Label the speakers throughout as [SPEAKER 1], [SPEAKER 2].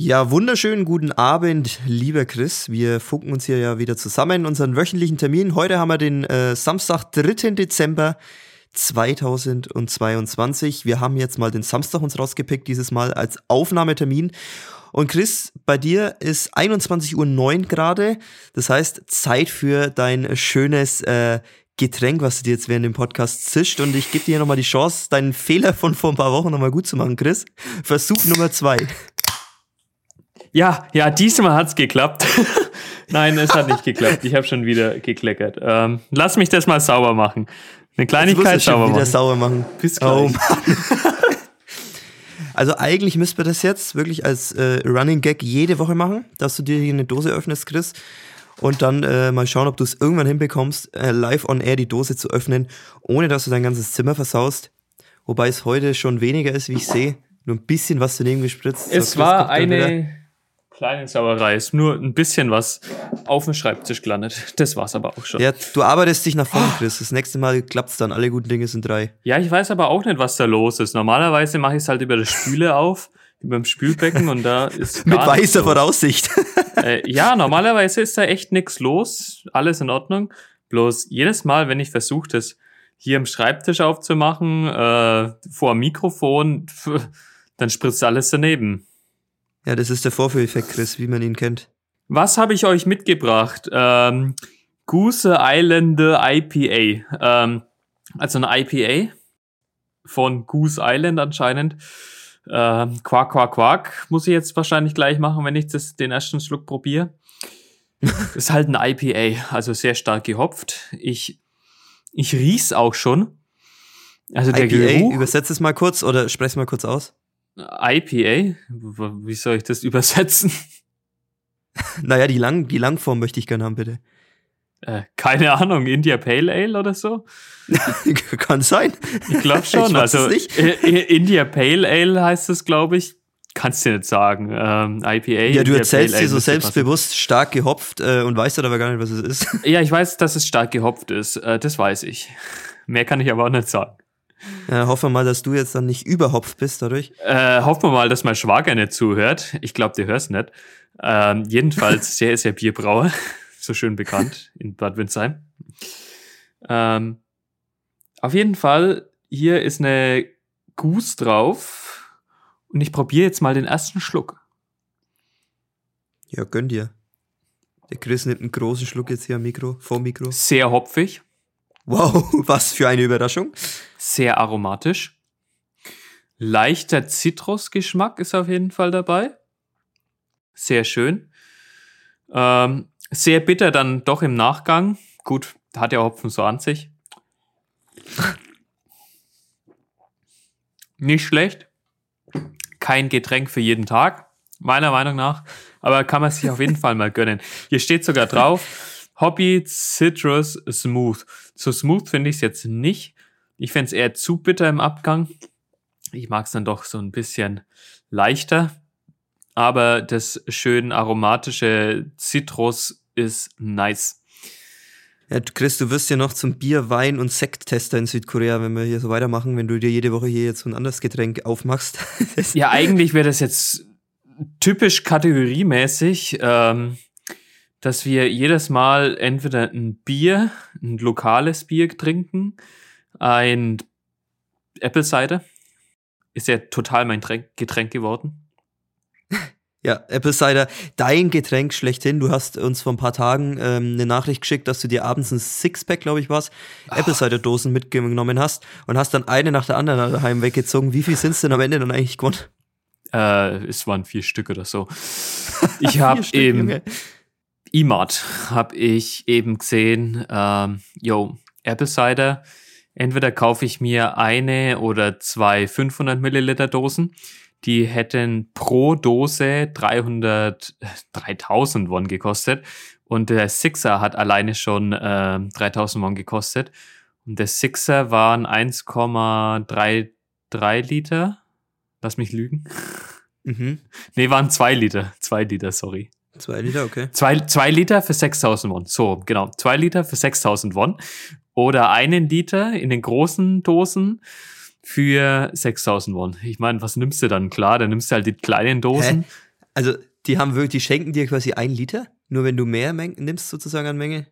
[SPEAKER 1] Ja, wunderschönen guten Abend, lieber Chris. Wir funken uns hier ja wieder zusammen, unseren wöchentlichen Termin. Heute haben wir den äh, Samstag, 3. Dezember 2022. Wir haben jetzt mal den Samstag uns rausgepickt, dieses Mal als Aufnahmetermin. Und Chris, bei dir ist 21.09 Uhr gerade. Das heißt, Zeit für dein schönes äh, Getränk, was du dir jetzt während dem Podcast zischt. Und ich gebe dir nochmal die Chance, deinen Fehler von vor ein paar Wochen nochmal gut zu machen, Chris. Versuch Nummer zwei.
[SPEAKER 2] Ja, ja, diesmal hat's geklappt. Nein, es hat nicht geklappt. Ich habe schon wieder gekleckert. Ähm, lass mich das mal sauber machen. Eine Kleinigkeit sauber
[SPEAKER 1] wieder
[SPEAKER 2] machen.
[SPEAKER 1] sauber machen.
[SPEAKER 2] Bis
[SPEAKER 1] Oh
[SPEAKER 2] gleich.
[SPEAKER 1] Mann. Also eigentlich müssten wir das jetzt wirklich als äh, Running Gag jede Woche machen, dass du dir hier eine Dose öffnest, Chris. Und dann äh, mal schauen, ob du es irgendwann hinbekommst, äh, live on air die Dose zu öffnen, ohne dass du dein ganzes Zimmer versaust. Wobei es heute schon weniger ist, wie ich sehe. Nur ein bisschen was daneben gespritzt. So,
[SPEAKER 2] Es
[SPEAKER 1] Chris
[SPEAKER 2] war
[SPEAKER 1] wieder.
[SPEAKER 2] eine kleine Sauerei. Ist nur ein bisschen was auf dem Schreibtisch gelandet. Das war's aber auch schon.
[SPEAKER 1] Ja, du arbeitest dich nach vorne, Chris. Das nächste Mal klappt's dann. Alle guten Dinge sind drei.
[SPEAKER 2] Ja, ich weiß aber auch nicht, was da los ist. Normalerweise mache ich es halt über das Spüle auf, über dem Spülbecken und da ist
[SPEAKER 1] Mit weißer
[SPEAKER 2] los.
[SPEAKER 1] Voraussicht.
[SPEAKER 2] Äh, ja, normalerweise ist da echt nix los, alles in Ordnung. Bloß jedes Mal, wenn ich versuche, das hier im Schreibtisch aufzumachen, äh, vor dem Mikrofon, dann spritzt alles daneben.
[SPEAKER 1] Ja, das ist der Vorführeffekt, Chris, wie man ihn kennt.
[SPEAKER 2] Was habe ich euch mitgebracht? Ähm, Goose Island IPA. Ähm, also eine IPA von Goose Island anscheinend. Ähm, Quark, Quark, Quark muss ich jetzt wahrscheinlich gleich machen, wenn ich das, den ersten Schluck probiere. ist halt ein IPA, also sehr stark gehopft. Ich, ich riech's auch schon. Also der
[SPEAKER 1] IPA,
[SPEAKER 2] Geruch.
[SPEAKER 1] übersetz es mal kurz oder sprech es mal kurz aus.
[SPEAKER 2] IPA? Wie soll ich das übersetzen?
[SPEAKER 1] Naja, die, Lang die Langform möchte ich gerne haben, bitte.
[SPEAKER 2] Äh, keine Ahnung, India Pale Ale oder so?
[SPEAKER 1] Kann sein.
[SPEAKER 2] Ich glaube
[SPEAKER 1] Ich
[SPEAKER 2] schon.
[SPEAKER 1] es
[SPEAKER 2] also India Pale Ale heißt es, glaube ich. Kannst du nicht sagen. Ähm, IPA.
[SPEAKER 1] Ja, du
[SPEAKER 2] India
[SPEAKER 1] erzählst
[SPEAKER 2] Pale Ale
[SPEAKER 1] dir so
[SPEAKER 2] müsste passen.
[SPEAKER 1] selbstbewusst, stark gehopft äh, und weißt dann aber gar nicht, was es ist.
[SPEAKER 2] Ja, ich weiß, dass es stark gehopft ist. Äh, das weiß ich. Mehr kann ich aber auch nicht sagen.
[SPEAKER 1] Ja, hoffen wir mal, dass du jetzt dann nicht überhopft bist dadurch.
[SPEAKER 2] Äh, hoffen wir mal, dass mein Schwager nicht zuhört. Ich glaube, der hört's nicht. Ähm, jedenfalls, der ist ja Bierbrauer. so schön bekannt in Bad Windsheim. Ähm, auf jeden Fall, hier ist eine Goose drauf. Und ich probiere jetzt mal den ersten Schluck.
[SPEAKER 1] Ja, gönn dir. Der Chris nimmt einen großen Schluck jetzt hier am Mikro, vor Mikro.
[SPEAKER 2] Sehr hopfig,
[SPEAKER 1] Wow, was für eine Überraschung.
[SPEAKER 2] sehr aromatisch. Leichter Zitrusgeschmack ist auf jeden Fall dabei. Sehr schön. Ähm, sehr bitter dann doch im Nachgang. Gut, hat ja Hopfen so an sich. Nicht schlecht. Kein Getränk für jeden Tag, meiner Meinung nach. Aber kann man sich auf jeden Fall mal gönnen. Hier steht sogar drauf, Hobby Citrus Smooth. So smooth finde ich es jetzt nicht. Ich fände es eher zu bitter im Abgang. Ich mag es dann doch so ein bisschen leichter. Aber das schön aromatische Zitrus ist nice.
[SPEAKER 1] Ja, du- Chris, du wirst ja noch zum Bier, Wein und Sekttester in Südkorea, wenn wir hier so weitermachen, wenn du dir jede Woche hier jetzt so ein anderes Getränk aufmachst.
[SPEAKER 2] Ja, eigentlich wäre das jetzt typisch kategoriemäßig, ähm, dass wir jedes Mal entweder ein Bier, ein lokales Bier trinken, ein Apple Cider. Ist ja total mein Tränk Getränk geworden.
[SPEAKER 1] Ja, Apple Cider, dein Getränk schlechthin. Du hast uns vor ein paar Tagen ähm, eine Nachricht geschickt, dass du dir abends ein Sixpack, glaube ich, was, Apple Cider Dosen mitgenommen hast und hast dann eine nach der anderen daheim weggezogen. Wie viel sind es denn am Ende dann eigentlich gewonnen?
[SPEAKER 2] Äh, es waren vier Stück oder so. Ich habe im. E-Mart habe ich eben gesehen, ähm, yo, Apple Cider. Entweder kaufe ich mir eine oder zwei 500 Milliliter Dosen. Die hätten pro Dose 300, äh, 3000 Won gekostet. Und der Sixer hat alleine schon äh, 3000 Won gekostet. Und der Sixer waren 1,33 Liter. Lass mich lügen.
[SPEAKER 1] Mhm.
[SPEAKER 2] Nee, waren zwei Liter. Zwei Liter, sorry.
[SPEAKER 1] Zwei Liter, okay.
[SPEAKER 2] Zwei, zwei Liter für 6000 Won. So, genau. Zwei Liter für 6000 Won. Oder einen Liter in den großen Dosen für 6000 Won. Ich meine, was nimmst du dann? Klar, dann nimmst du halt die kleinen Dosen.
[SPEAKER 1] Also, die haben wirklich, die schenken dir quasi ein Liter, nur wenn du mehr Meng nimmst, sozusagen an Menge.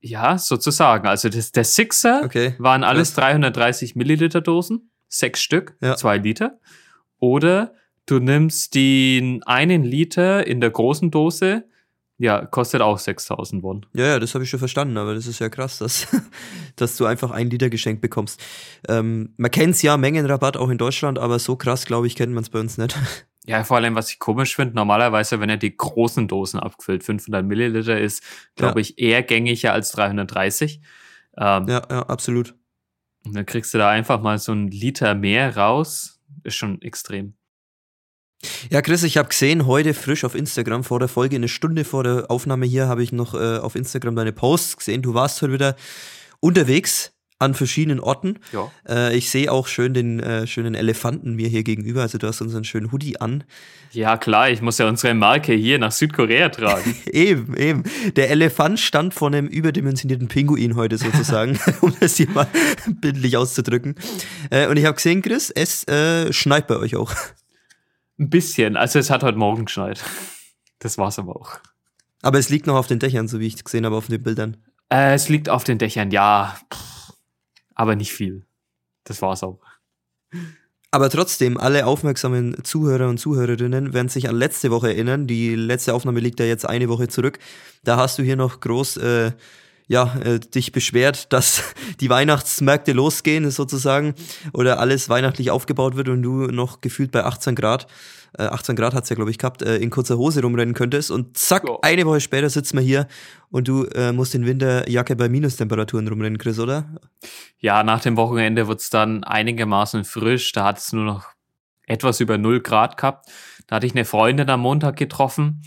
[SPEAKER 2] Ja, sozusagen. Also das, der Sixer
[SPEAKER 1] Okay.
[SPEAKER 2] waren alles
[SPEAKER 1] Krass.
[SPEAKER 2] 330 Milliliter Dosen, sechs Stück,
[SPEAKER 1] Ja.
[SPEAKER 2] zwei Liter. Oder du nimmst den einen Liter in der großen Dose, ja, kostet auch 6000 Won.
[SPEAKER 1] Ja, ja, das habe ich schon verstanden, aber das ist ja krass, dass, dass du einfach ein Liter geschenkt bekommst. Ähm, man kennt's ja, Mengenrabatt auch in Deutschland, aber so krass, glaube ich, kennt man es bei uns nicht.
[SPEAKER 2] Ja, vor allem, was ich komisch finde, normalerweise, wenn er die großen Dosen abgefüllt, 500 Milliliter ist, glaube
[SPEAKER 1] Ja.
[SPEAKER 2] ich, eher gängiger als 330. Ähm,
[SPEAKER 1] Ja, ja, absolut.
[SPEAKER 2] Und dann kriegst du da einfach mal so einen Liter mehr raus. Ist schon extrem.
[SPEAKER 1] Ja, Chris, ich habe gesehen, heute frisch auf Instagram vor der Folge, eine Stunde vor der Aufnahme hier, habe ich noch äh, auf Instagram deine Posts gesehen. Du warst heute wieder unterwegs an verschiedenen Orten.
[SPEAKER 2] Ja.
[SPEAKER 1] Äh, ich sehe auch schön den äh, schönen Elefanten mir hier gegenüber. Also du hast unseren schönen Hoodie an.
[SPEAKER 2] Ja, klar, ich muss ja unsere Marke hier nach Südkorea tragen.
[SPEAKER 1] Eben, eben. Der Elefant stand vor einem überdimensionierten Pinguin heute sozusagen, um das hier mal bildlich auszudrücken. Äh, und ich habe gesehen, Chris, es äh, schneit bei euch auch.
[SPEAKER 2] Ein bisschen. Also es hat heute Morgen geschneit. Das war's aber auch.
[SPEAKER 1] Aber es liegt noch auf den Dächern, so wie ich gesehen habe auf den Bildern.
[SPEAKER 2] Äh, es liegt auf den Dächern, ja. Aber nicht viel. Das war's auch.
[SPEAKER 1] Aber trotzdem, alle aufmerksamen Zuhörer und Zuhörerinnen werden sich an letzte Woche erinnern. Die letzte Aufnahme liegt ja jetzt eine Woche zurück. Da hast du hier noch groß äh, ja, äh, dich beschwert, dass die Weihnachtsmärkte losgehen sozusagen oder alles weihnachtlich aufgebaut wird und du noch gefühlt bei 18 Grad, äh, 18 Grad hat's ja glaube ich gehabt, äh, in kurzer Hose rumrennen könntest und zack,
[SPEAKER 2] Ja.
[SPEAKER 1] eine Woche später sitzen wir hier und du äh, musst in Winterjacke bei Minustemperaturen rumrennen, Chris, oder?
[SPEAKER 2] Ja, nach dem Wochenende wird's dann einigermaßen frisch. Da hat es nur noch etwas über 0 Grad gehabt. Da hatte ich eine Freundin am Montag getroffen.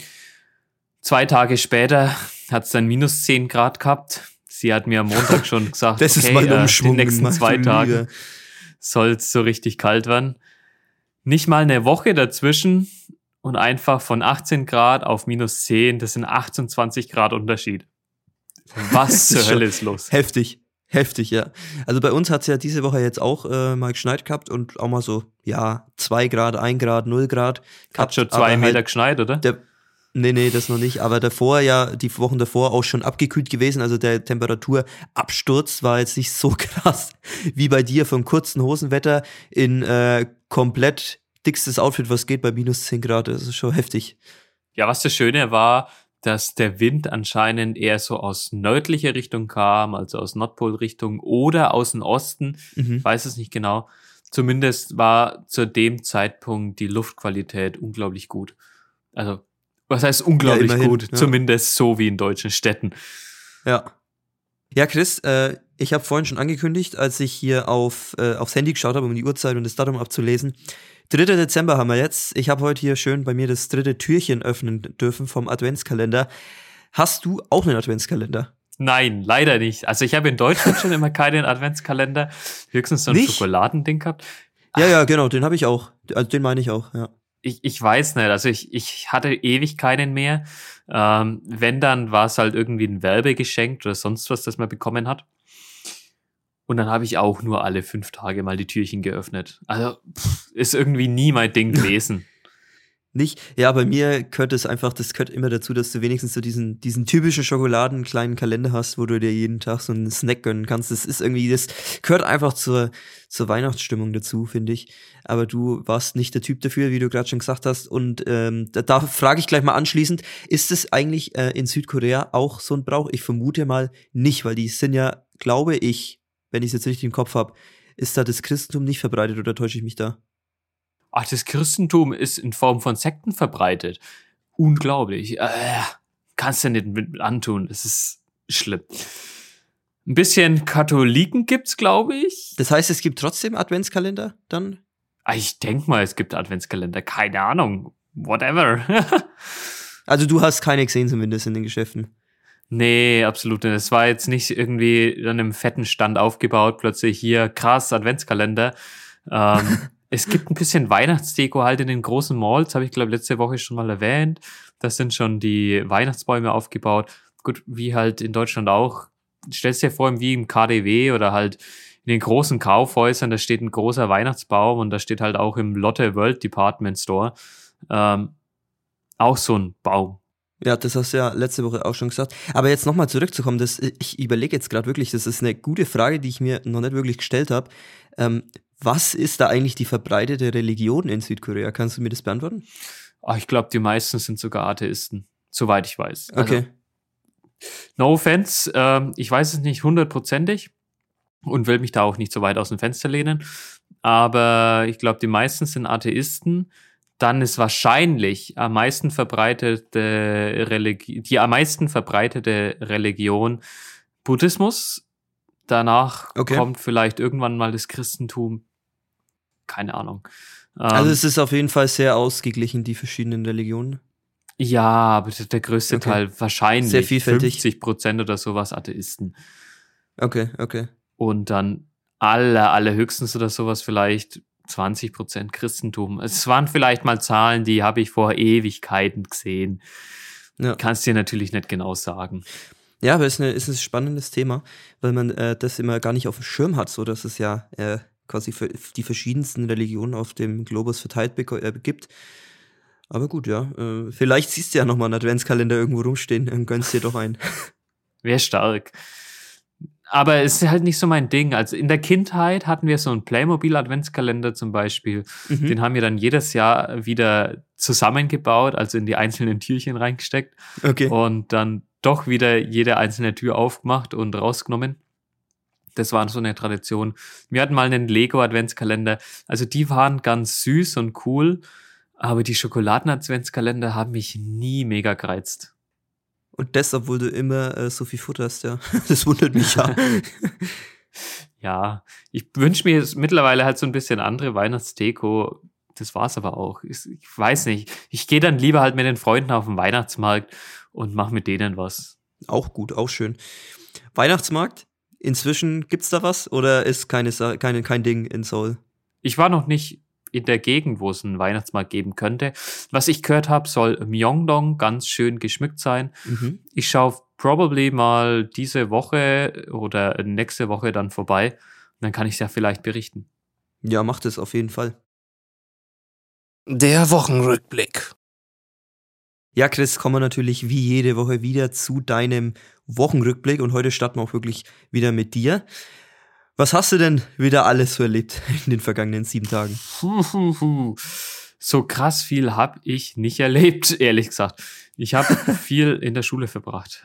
[SPEAKER 2] Zwei Tage später hat's dann minus 10 Grad gehabt. Sie hat mir am Montag schon gesagt,
[SPEAKER 1] Das ist
[SPEAKER 2] okay,
[SPEAKER 1] mal ein
[SPEAKER 2] äh, die nächsten
[SPEAKER 1] mein
[SPEAKER 2] zwei
[SPEAKER 1] Lieber.
[SPEAKER 2] Tage soll's so richtig kalt werden. Nicht mal eine Woche dazwischen und einfach von 18 Grad auf minus 10, das sind 28 Grad Unterschied. Was zur
[SPEAKER 1] ist schon
[SPEAKER 2] Hölle ist los?
[SPEAKER 1] Heftig. Heftig, ja. Also bei uns hat's ja diese Woche jetzt auch äh, mal geschneit gehabt und auch mal so, ja, zwei Grad, ein Grad, null Grad.
[SPEAKER 2] Hat
[SPEAKER 1] gehabt,
[SPEAKER 2] schon
[SPEAKER 1] aber
[SPEAKER 2] zwei
[SPEAKER 1] halt
[SPEAKER 2] Meter geschneit, oder?
[SPEAKER 1] Der, nee, nee, das noch nicht. Aber davor ja, die Wochen davor auch schon abgekühlt gewesen. Also der Temperaturabsturz war jetzt nicht so krass wie bei dir vom kurzen Hosenwetter in äh, komplett dickstes Outfit, was geht bei minus 10 Grad. Das ist schon heftig.
[SPEAKER 2] Ja, was das Schöne war, dass der Wind anscheinend eher so aus nördlicher Richtung kam, also aus Nordpolrichtung oder aus dem Osten.
[SPEAKER 1] Mhm.
[SPEAKER 2] Ich weiß es nicht genau. Zumindest war zu dem Zeitpunkt die Luftqualität unglaublich gut. Also, was heißt unglaublich
[SPEAKER 1] immerhin,
[SPEAKER 2] gut?
[SPEAKER 1] ja.
[SPEAKER 2] Zumindest so wie in deutschen Städten.
[SPEAKER 1] Ja. Ja, Chris, äh, ich habe vorhin schon angekündigt, als ich hier auf, äh, aufs Handy geschaut habe, um die Uhrzeit und das Datum abzulesen. 3. Dezember haben wir jetzt. Ich habe heute hier schön bei mir das dritte Türchen öffnen dürfen vom Adventskalender. Hast du auch einen Adventskalender?
[SPEAKER 2] Nein, leider nicht. Also ich habe in Deutschland schon immer keinen Adventskalender, höchstens so ein? Schokoladending gehabt.
[SPEAKER 1] Ja, ja, genau, den habe ich auch. Also den meine ich auch, ja.
[SPEAKER 2] Ich, ich weiß nicht, also ich, ich hatte ewig keinen mehr. Ähm, wenn, dann war es halt irgendwie ein Werbegeschenk oder sonst was, das man bekommen hat. Und dann habe ich auch nur alle fünf Tage mal die Türchen geöffnet. Also pff, ist irgendwie nie mein Ding gewesen.
[SPEAKER 1] Nicht? Ja, bei mir gehört es einfach, das gehört immer dazu, dass du wenigstens so diesen, diesen typischen Schokoladen kleinen Kalender hast, wo du dir jeden Tag so einen Snack gönnen kannst. Das ist irgendwie, das gehört einfach zur, zur Weihnachtsstimmung dazu, finde ich. Aber du warst nicht der Typ dafür, wie du gerade schon gesagt hast. Und ähm, da, da frage ich gleich mal anschließend, ist es eigentlich äh, in Südkorea auch so ein Brauch? Ich vermute mal nicht, weil die sind ja, glaube ich, wenn ich es jetzt richtig im Kopf habe, ist da das Christentum nicht verbreitet oder täusche ich mich da?
[SPEAKER 2] Ach, das Christentum ist in Form von Sekten verbreitet. Unglaublich. Äh, kannst du nicht mit antun. Das ist schlimm. Ein bisschen Katholiken gibt's, glaube ich.
[SPEAKER 1] Das heißt, es gibt trotzdem Adventskalender dann?
[SPEAKER 2] Ah, Ich denk mal, es gibt Adventskalender. Keine Ahnung. Whatever.
[SPEAKER 1] Also du hast keine gesehen zumindest in den Geschäften.
[SPEAKER 2] nee, absolut nicht. Es war jetzt nicht irgendwie an einem fetten Stand aufgebaut, plötzlich hier krass Adventskalender. Ähm, es gibt ein bisschen Weihnachtsdeko halt in den großen Malls, habe ich glaube letzte Woche schon mal erwähnt. Da sind schon die Weihnachtsbäume aufgebaut. Gut, wie halt in Deutschland auch. Stellst dir vor, wie im KDW oder halt in den großen Kaufhäusern, da steht ein großer Weihnachtsbaum und da steht halt auch im Lotte World Department Store. Ähm, Auch so ein Baum.
[SPEAKER 1] Ja, das hast du ja letzte Woche auch schon gesagt. Aber jetzt nochmal zurückzukommen, das, ich überlege jetzt gerade wirklich, das ist eine gute Frage, die ich mir noch nicht wirklich gestellt habe. Ähm, was ist da eigentlich die verbreitete Religion in Südkorea? Kannst du mir das beantworten?
[SPEAKER 2] Ach, ich glaube, die meisten sind sogar Atheisten, soweit ich weiß.
[SPEAKER 1] Okay.
[SPEAKER 2] Also, no offense, ähm, ich weiß es nicht hundertprozentig und will mich da auch nicht so weit aus dem Fenster lehnen. Aber ich glaube, die meisten sind Atheisten. Dann ist wahrscheinlich am meisten verbreitete Religion, die am meisten verbreitete Religion Buddhismus. Danach
[SPEAKER 1] Okay.
[SPEAKER 2] kommt vielleicht irgendwann mal das Christentum. Keine Ahnung.
[SPEAKER 1] Also
[SPEAKER 2] Ähm,
[SPEAKER 1] es ist auf jeden Fall sehr ausgeglichen, die verschiedenen Religionen.
[SPEAKER 2] ja, aber der- größte
[SPEAKER 1] Okay.
[SPEAKER 2] Teil wahrscheinlich
[SPEAKER 1] Sehr vielfältig.
[SPEAKER 2] 50 Prozent oder sowas Atheisten.
[SPEAKER 1] Okay, okay.
[SPEAKER 2] und dann aller, allerhöchstens oder sowas vielleicht 20 Prozent Christentum. Es waren vielleicht mal Zahlen, die habe ich vor Ewigkeiten gesehen.
[SPEAKER 1] Ja.
[SPEAKER 2] Kannst dir natürlich nicht genau sagen.
[SPEAKER 1] Ja, aber es ist, eine, ist ein spannendes Thema, weil man äh, das immer gar nicht auf dem Schirm hat, so dass es ja äh, quasi für die verschiedensten Religionen auf dem Globus verteilt äh, gibt. Aber gut, ja. Äh, vielleicht siehst du ja nochmal einen Adventskalender irgendwo rumstehen und gönnst dir doch ein.
[SPEAKER 2] Wäre stark. Aber es ist halt nicht so mein Ding. Also in der Kindheit hatten wir so einen Playmobil-Adventskalender zum Beispiel.
[SPEAKER 1] Mhm.
[SPEAKER 2] Den haben wir dann jedes Jahr wieder zusammengebaut, also in die einzelnen Türchen reingesteckt.
[SPEAKER 1] Okay.
[SPEAKER 2] und dann doch wieder jede einzelne Tür aufgemacht und rausgenommen. Das war so eine Tradition. Wir hatten mal einen Lego-Adventskalender. Also die waren ganz süß und cool, aber die Schokoladen-Adventskalender haben mich nie mega gereizt.
[SPEAKER 1] Und das, obwohl du immer äh, so viel Futter hast, ja. Das wundert mich ja.
[SPEAKER 2] Ja, ich wünsche mir jetzt mittlerweile halt so ein bisschen andere Weihnachtsdeko. Das war's aber auch. Ich, ich weiß nicht. Ich gehe dann lieber halt mit den Freunden auf den Weihnachtsmarkt und mache mit denen was.
[SPEAKER 1] auch gut, auch schön. Weihnachtsmarkt? Inzwischen gibt's da was oder ist keine, keine, kein Ding in Seoul?
[SPEAKER 2] Ich war noch nicht in der Gegend, wo es einen Weihnachtsmarkt geben könnte. Was ich gehört habe, soll Myeongdong ganz schön geschmückt sein.
[SPEAKER 1] Mhm.
[SPEAKER 2] Ich schaue probably mal diese Woche oder nächste Woche dann vorbei. Dann kann ich ja vielleicht berichten.
[SPEAKER 1] Ja, macht es auf jeden Fall.
[SPEAKER 3] Der Wochenrückblick.
[SPEAKER 1] Ja, Chris, kommen wir natürlich wie jede Woche wieder zu deinem Wochenrückblick und heute starten wir auch wirklich wieder mit dir. Was hast du denn wieder alles so erlebt in den vergangenen sieben Tagen?
[SPEAKER 2] So krass viel habe ich nicht erlebt, ehrlich gesagt. Ich habe viel in der Schule verbracht.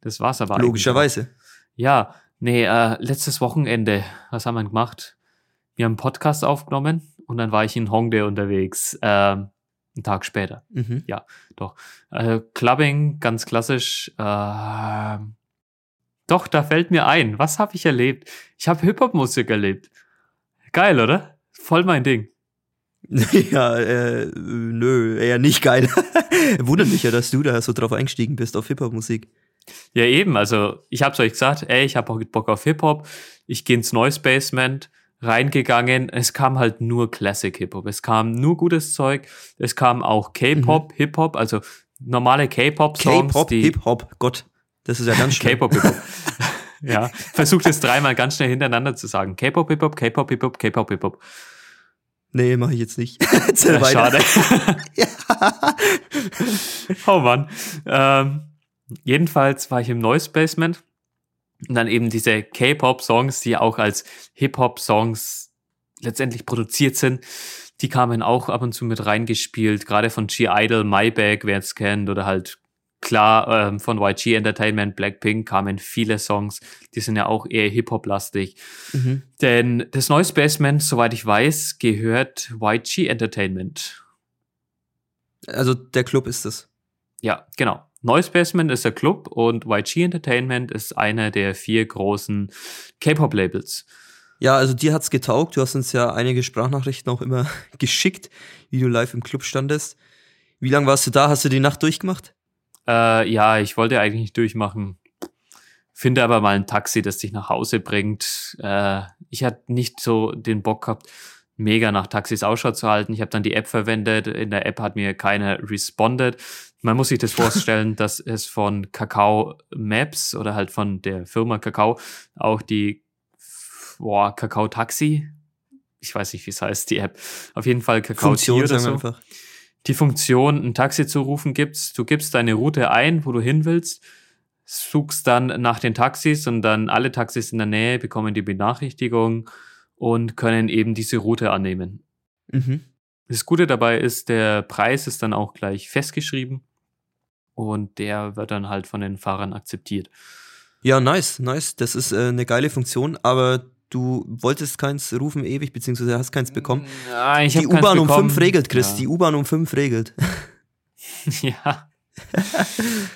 [SPEAKER 2] Das war's aber.
[SPEAKER 1] Logischerweise.
[SPEAKER 2] Ja, nee, äh, letztes Wochenende, was haben wir gemacht? Wir haben einen Podcast aufgenommen und dann war ich in Hongdae unterwegs, ähm, einen Tag später.
[SPEAKER 1] Mhm.
[SPEAKER 2] Äh, Clubbing, ganz klassisch. Äh, doch, da fällt mir ein, was habe ich erlebt? Ich habe Hip-Hop-Musik erlebt. Geil, oder? Voll mein Ding.
[SPEAKER 1] ja, äh, nö, eher nicht geil. Wundert mich ja, dass du da so drauf eingestiegen bist auf Hip-Hop-Musik.
[SPEAKER 2] Ja, eben, also ich hab's euch gesagt, ey, ich hab auch Bock auf Hip-Hop. Ich gehe ins Noise Basement, reingegangen. Es kam halt nur Classic Hip-Hop. Es kam nur gutes Zeug. Es kam auch K-Pop, Hip-Hop, also normale K-Pop-Songs.
[SPEAKER 1] K-Pop, Hip-Hop, Gott, das ist ja ganz schlimm.
[SPEAKER 2] K-Pop, Hip-Hop. ja, versucht es dreimal ganz schnell hintereinander zu sagen. K-Pop, Hip-Hop, K-Pop, Hip-Hop, K-Pop, Hip-Hop.
[SPEAKER 1] Nee, mache ich jetzt nicht.
[SPEAKER 2] Ja, schade. oh Mann. Ähm, jedenfalls war ich im Noise Basement und dann eben diese K-Pop-Songs, die auch als Hip-Hop-Songs letztendlich produziert sind, die kamen auch ab und zu mit reingespielt, gerade von G-Idol, My Bag, wer es kennt, oder halt klar ähm, von YG Entertainment, Blackpink kamen viele Songs, die sind ja auch eher Hip-Hop-lastig.
[SPEAKER 1] Mhm.
[SPEAKER 2] Denn das Noise Basement, soweit ich weiß, gehört YG Entertainment.
[SPEAKER 1] Also der Club ist es.
[SPEAKER 2] Ja, genau. Noise Basement ist der Club und YG Entertainment ist einer der vier großen K-Pop-Labels.
[SPEAKER 1] Ja, also dir hat's getaugt. Du hast uns ja einige Sprachnachrichten auch immer geschickt, wie du live im Club standest. Wie lange warst du da? Hast du die Nacht durchgemacht?
[SPEAKER 2] Äh, ja, ich wollte eigentlich nicht durchmachen. Finde aber mal ein Taxi, das dich nach Hause bringt. Äh, ich hatte nicht so den Bock gehabt, mega nach Taxis Ausschau zu halten. Ich habe dann die App verwendet. In der App hat mir keiner responded. Man muss sich das vorstellen, dass es von Kakao Maps oder halt von der Firma Kakao auch die boah, Kakao Taxi. Ich weiß nicht, wie es heißt, die App. Auf jeden Fall Kakao
[SPEAKER 1] Funktion,
[SPEAKER 2] oder so.
[SPEAKER 1] einfach.
[SPEAKER 2] die Funktion, ein Taxi zu rufen, gibt's. Du gibst deine Route ein, wo du hin willst, suchst dann nach den Taxis und dann alle Taxis in der Nähe bekommen die Benachrichtigung und können eben diese Route annehmen.
[SPEAKER 1] Mhm.
[SPEAKER 2] Das Gute dabei ist, der Preis ist dann auch gleich festgeschrieben und der wird dann halt von den Fahrern akzeptiert.
[SPEAKER 1] Ja, nice, nice. Das ist äh, eine geile Funktion, aber du wolltest keins rufen ewig, beziehungsweise hast keins bekommen.
[SPEAKER 2] Ja, ich
[SPEAKER 1] die U-Bahn um fünf regelt, Chris.
[SPEAKER 2] Ja.
[SPEAKER 1] Die U-Bahn um fünf regelt.
[SPEAKER 2] Ja.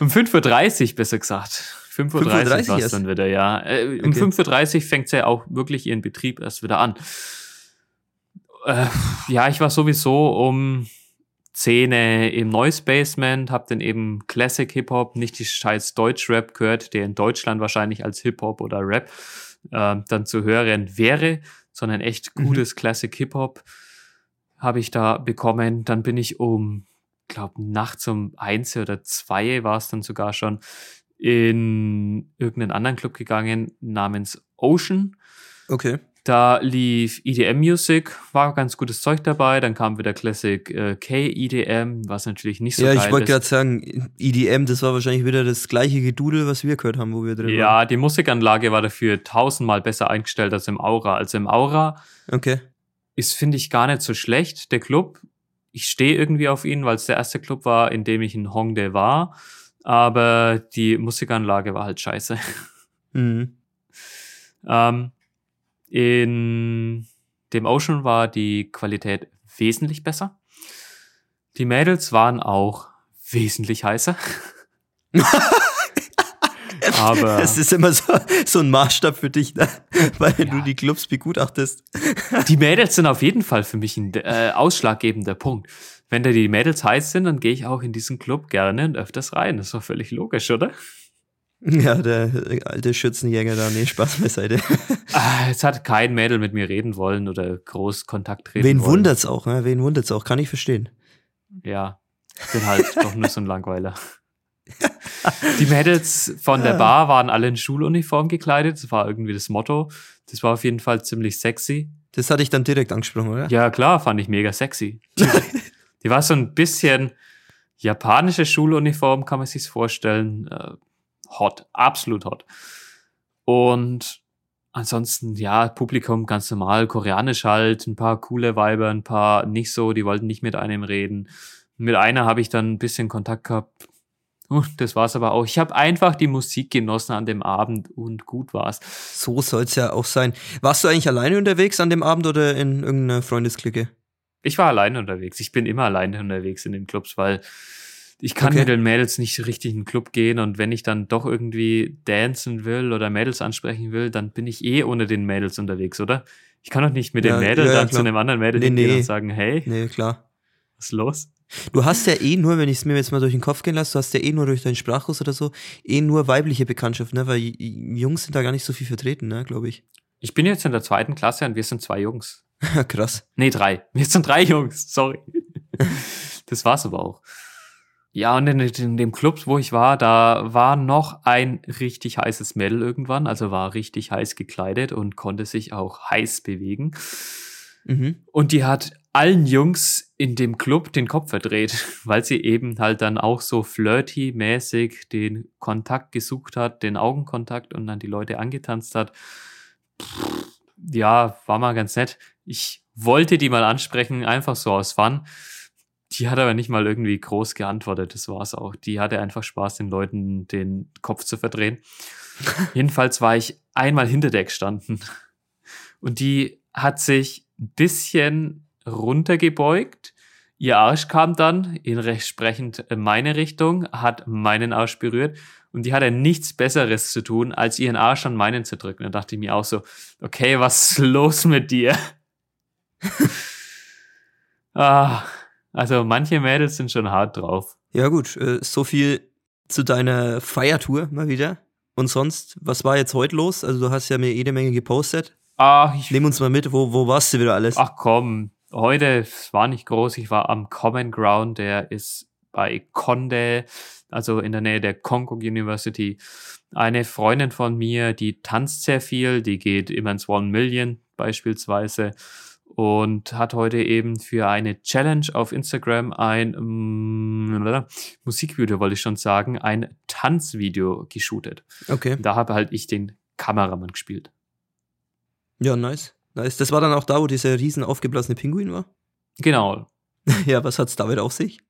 [SPEAKER 2] um 5.30 Uhr besser gesagt. 5.30 Uhr
[SPEAKER 1] 5.30
[SPEAKER 2] war es dann wieder, ja. Äh, um
[SPEAKER 1] Okay.
[SPEAKER 2] 5.30 Uhr fängt ja auch wirklich ihren Betrieb erst wieder an. Äh, ja, ich war sowieso um 10 Uhr im Noise Basement, hab dann eben Classic Hip-Hop, nicht die scheiß Deutsch-Rap gehört, der in Deutschland wahrscheinlich als Hip-Hop oder Rap äh, dann zu hören wäre, sondern echt
[SPEAKER 1] Mhm.
[SPEAKER 2] gutes Classic Hip-Hop habe ich da bekommen. Dann bin ich um, glaube nachts um eins oder zwei war es dann sogar schon in irgendeinen anderen Club gegangen namens Ocean.
[SPEAKER 1] Okay.
[SPEAKER 2] Da lief EDM Music, war ganz gutes Zeug dabei. Dann kam wieder Classic äh, K EDM, was natürlich nicht so
[SPEAKER 1] ja,
[SPEAKER 2] geil
[SPEAKER 1] ich wollte
[SPEAKER 2] ist.
[SPEAKER 1] gerade sagen, EDM, das war wahrscheinlich wieder das gleiche Gedudel, was wir gehört haben, wo wir drin waren.
[SPEAKER 2] Ja, die Musikanlage war dafür tausendmal besser eingestellt als im Aura. Also im Aura
[SPEAKER 1] Okay.
[SPEAKER 2] ist, finde ich, gar nicht so schlecht. Der Club, ich stehe irgendwie auf ihn, weil es der erste Club war, in dem ich in Hongdae war. Aber die Musikanlage war halt scheiße.
[SPEAKER 1] Mhm.
[SPEAKER 2] Ähm, in dem Ocean war die Qualität wesentlich besser. Die Mädels waren auch wesentlich heißer. Aber
[SPEAKER 1] Das ist immer so, so ein Maßstab für dich, ne? weil
[SPEAKER 2] Ja.
[SPEAKER 1] du die Clubs begutachtest.
[SPEAKER 2] die Mädels sind auf jeden Fall für mich ein äh, ausschlaggebender Punkt. Wenn da die Mädels heiß sind, dann gehe ich auch in diesen Club gerne und öfters rein. Das ist doch völlig logisch, oder?
[SPEAKER 1] Ja, der alte Schützenjäger da, nee, Spaß beiseite.
[SPEAKER 2] Ah, Jetzt hat kein Mädel mit mir reden wollen oder groß Kontakt treten
[SPEAKER 1] Wen
[SPEAKER 2] wollen.
[SPEAKER 1] wundert's auch, ne? Wen wundert's auch, kann ich verstehen.
[SPEAKER 2] Ja, ich bin halt doch nur so ein Langweiler. Die Mädels von der Bar waren alle in Schuluniform gekleidet. Das war irgendwie das Motto. Das war auf jeden Fall ziemlich sexy.
[SPEAKER 1] Das hatte ich dann direkt angesprochen, oder?
[SPEAKER 2] Ja, klar, fand ich mega sexy. Die, war so ein bisschen japanische Schuluniform, kann man sich vorstellen. Hot, absolut hot. Und ansonsten, ja, Publikum ganz normal, koreanisch halt, ein paar coole Weiber, ein paar nicht so, die wollten nicht mit einem reden. Mit einer habe ich dann ein bisschen Kontakt gehabt. Uh, das war's aber auch. Ich habe einfach die Musik genossen an dem Abend und gut war's.
[SPEAKER 1] So soll's ja auch sein. Warst du eigentlich alleine unterwegs an dem Abend oder in irgendeiner Freundesklicke?
[SPEAKER 2] Ich war alleine unterwegs. Ich bin immer alleine unterwegs in den Clubs, weil ich kann
[SPEAKER 1] Okay.
[SPEAKER 2] mit den Mädels nicht richtig in den Club gehen und wenn ich dann doch irgendwie dancen will oder Mädels ansprechen will, dann bin ich eh ohne den Mädels unterwegs, oder? Ich kann doch nicht mit
[SPEAKER 1] Ja,
[SPEAKER 2] dem Mädel
[SPEAKER 1] ja, ja,
[SPEAKER 2] dann zu
[SPEAKER 1] klar.
[SPEAKER 2] einem anderen Mädel
[SPEAKER 1] Nee,
[SPEAKER 2] hingehen
[SPEAKER 1] nee.
[SPEAKER 2] und sagen, hey,
[SPEAKER 1] Nee, klar.
[SPEAKER 2] was ist los?
[SPEAKER 1] Du hast ja eh nur, wenn ich es mir jetzt mal durch den Kopf gehen lasse, du hast ja eh nur durch deinen Sprachkurs oder so, eh nur weibliche Bekanntschaft, ne? Weil Jungs sind da gar nicht so viel vertreten, ne, glaube ich.
[SPEAKER 2] Ich bin jetzt in der zweiten Klasse und wir sind zwei Jungs.
[SPEAKER 1] Krass.
[SPEAKER 2] Nee, drei. Wir sind drei Jungs, sorry. das war's aber auch. Ja, und in, in dem Club, wo ich war, da war noch ein richtig heißes Mädel irgendwann, also war richtig heiß gekleidet und konnte sich auch heiß bewegen.
[SPEAKER 1] Mhm.
[SPEAKER 2] Und die hat allen Jungs in dem Club den Kopf verdreht, weil sie eben halt dann auch so flirty-mäßig den Kontakt gesucht hat, den Augenkontakt und dann die Leute angetanzt hat. Pff, Ja, war mal ganz nett. Ich wollte die mal ansprechen, einfach so aus Fun. Die hat aber nicht mal irgendwie groß geantwortet, das war's auch. Die hatte einfach Spaß, den Leuten den Kopf zu verdrehen. Jedenfalls war ich einmal hinter der gestanden. Und die hat sich ein bisschen runtergebeugt. Ihr Arsch kam dann in entsprechend meine Richtung, hat meinen Arsch berührt und die hatte nichts Besseres zu tun, als ihren Arsch an meinen zu drücken. Da dachte ich mir auch so, okay, was ist los mit dir? ah, also manche Mädels sind schon hart drauf.
[SPEAKER 1] Ja, gut, äh, so viel zu deiner Feiertour mal wieder. Und sonst, was war jetzt heute los? Also, du hast ja mir jede Menge gepostet.
[SPEAKER 2] Ah, ich
[SPEAKER 1] Nimm uns mal mit, wo, wo warst du wieder alles?
[SPEAKER 2] Ach komm, heute es war nicht groß. Ich war am Common Ground, der ist bei Conde, also in der Nähe der Kongo University. Eine Freundin von mir, die tanzt sehr viel, die geht immer ins One Million beispielsweise. Und hat heute eben für eine Challenge auf Instagram ein ähm, Musikvideo, wollte ich schon sagen, ein Tanzvideo geshootet.
[SPEAKER 1] Okay.
[SPEAKER 2] Da habe halt ich den Kameramann gespielt.
[SPEAKER 1] Ja, nice. Nice. Das war dann auch da, wo dieser riesen aufgeblasene Pinguin war?
[SPEAKER 2] Genau.
[SPEAKER 1] ja, was hat's damit auf sich?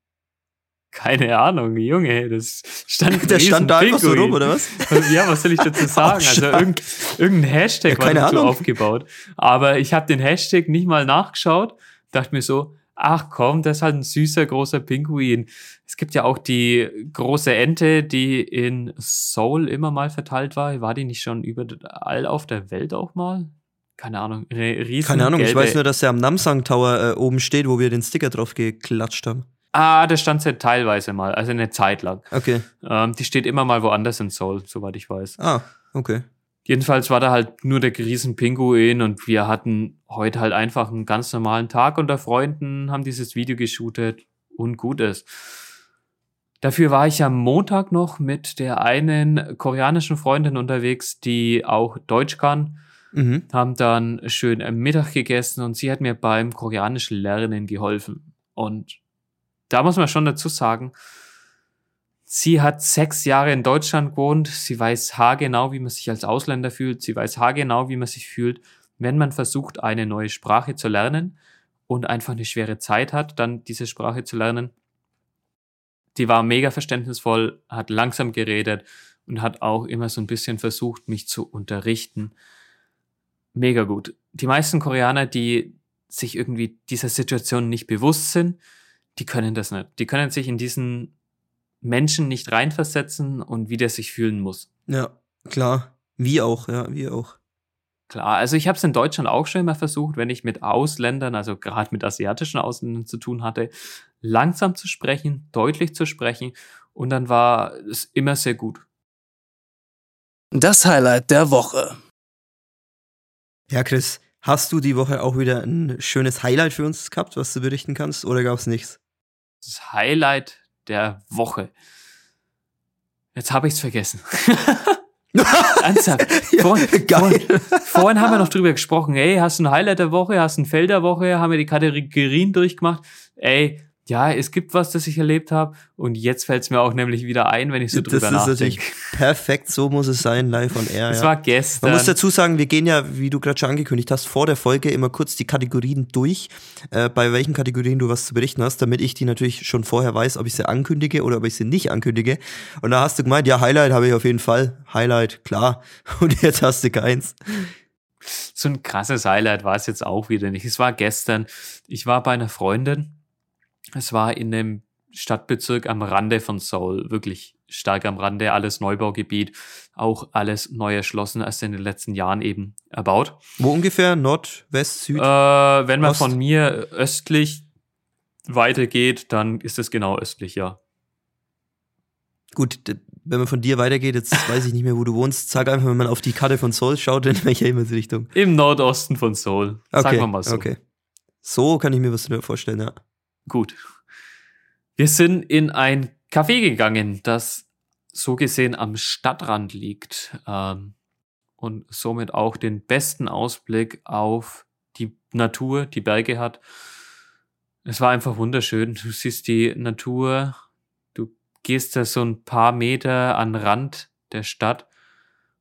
[SPEAKER 2] Keine Ahnung, Junge, das stand
[SPEAKER 1] Der stand da einfach so rum, oder was?
[SPEAKER 2] Ja, was soll ich dazu sagen? also irgend, irgendein Hashtag
[SPEAKER 1] Ja,
[SPEAKER 2] war dazu
[SPEAKER 1] Ahnung.
[SPEAKER 2] aufgebaut. Aber ich habe den Hashtag nicht mal nachgeschaut, dachte mir so, ach komm, das ist halt ein süßer, großer Pinguin. Es gibt ja auch die große Ente, die in Seoul immer mal verteilt war. War die nicht schon überall auf der Welt auch mal? Keine Ahnung. Riesen
[SPEAKER 1] Keine Ahnung, ich weiß nur, dass er am Namsang Tower äh, oben steht, wo wir den Sticker drauf geklatscht haben.
[SPEAKER 2] Ah, da stand sie teilweise mal, also eine Zeit lang.
[SPEAKER 1] Okay.
[SPEAKER 2] Ähm, die steht immer mal woanders in Seoul, soweit ich weiß.
[SPEAKER 1] Ah, okay.
[SPEAKER 2] Jedenfalls war da halt nur der Riesenpinguin und wir hatten heute halt einfach einen ganz normalen Tag unter Freunden, haben dieses Video geshootet und gut ist. Dafür war ich am Montag noch mit der einen koreanischen Freundin unterwegs, die auch Deutsch kann,
[SPEAKER 1] Mhm.
[SPEAKER 2] haben dann schön am Mittag gegessen und sie hat mir beim koreanischen Lernen geholfen. Und da muss man schon dazu sagen, sie hat sechs Jahre in Deutschland gewohnt. Sie weiß haargenau, wie man sich als Ausländer fühlt. Sie weiß haargenau, wie man sich fühlt, wenn man versucht, eine neue Sprache zu lernen und einfach eine schwere Zeit hat, dann diese Sprache zu lernen. Die war mega verständnisvoll, hat langsam geredet und hat auch immer so ein bisschen versucht, mich zu unterrichten. Mega gut. Die meisten Koreaner, die sich irgendwie dieser Situation nicht bewusst sind, die können das nicht. Die können sich in diesen Menschen nicht reinversetzen und wie der sich fühlen muss.
[SPEAKER 1] Ja, klar. Wie auch, ja, wie auch.
[SPEAKER 2] Klar, also ich habe es in Deutschland auch schon immer versucht, wenn ich mit Ausländern, also gerade mit asiatischen Ausländern zu tun hatte, langsam zu sprechen, deutlich zu sprechen und dann war es immer sehr gut.
[SPEAKER 3] Das Highlight der Woche.
[SPEAKER 1] Ja, Chris, hast du die Woche auch wieder ein schönes Highlight für uns gehabt, was du berichten kannst, oder gab's nichts?
[SPEAKER 2] Das Highlight der Woche. Jetzt habe ich es vergessen. Ernsthaft. Vorhin,
[SPEAKER 1] geil.
[SPEAKER 2] Vorhin, vorhin haben wir noch drüber gesprochen. Ey, hast du ein Highlight der Woche? Hast du ein Feld der Woche? Haben wir die Kategorien durchgemacht? Ey, ja, es gibt was, das ich erlebt habe. Und jetzt fällt es mir auch nämlich wieder ein, wenn ich so
[SPEAKER 1] das
[SPEAKER 2] drüber
[SPEAKER 1] ist natürlich
[SPEAKER 2] nachdenke.
[SPEAKER 1] perfekt, so muss es sein, live on air.
[SPEAKER 2] Es
[SPEAKER 1] ja.
[SPEAKER 2] war gestern.
[SPEAKER 1] Man muss dazu sagen, wir gehen ja, wie du gerade schon angekündigt hast, vor der Folge immer kurz die Kategorien durch, äh, bei welchen Kategorien du was zu berichten hast, damit ich die natürlich schon vorher weiß, ob ich sie ankündige oder ob ich sie nicht ankündige. Und da hast du gemeint, ja, Highlight habe ich auf jeden Fall. Highlight, klar. Und jetzt hast du keins.
[SPEAKER 2] so ein krasses Highlight war es jetzt auch wieder nicht. Es war gestern. Ich war bei einer Freundin. Es war in einem Stadtbezirk am Rande von Seoul, wirklich stark am Rande, alles Neubaugebiet, auch alles neu erschlossen, erst in den letzten Jahren eben erbaut.
[SPEAKER 1] Wo ungefähr? Nord, West, Süd?
[SPEAKER 2] Äh, wenn man
[SPEAKER 1] Ost?
[SPEAKER 2] von mir östlich weitergeht, dann ist es genau östlich, ja.
[SPEAKER 1] Gut, wenn man von dir weitergeht, jetzt weiß ich nicht mehr, wo du wohnst. Sag einfach, wenn man auf die Karte von Seoul schaut, in welcher Himmelsrichtung.
[SPEAKER 2] Im Nordosten von Seoul.
[SPEAKER 1] Okay,
[SPEAKER 2] Sagen wir mal so.
[SPEAKER 1] okay. So kann ich mir was vorstellen, ja.
[SPEAKER 2] Gut. Wir sind in ein Café gegangen, das so gesehen am Stadtrand liegt ähm, und somit auch den besten Ausblick auf die Natur, die Berge hat. Es war einfach wunderschön. Du siehst die Natur, du gehst da so ein paar Meter an Rand der Stadt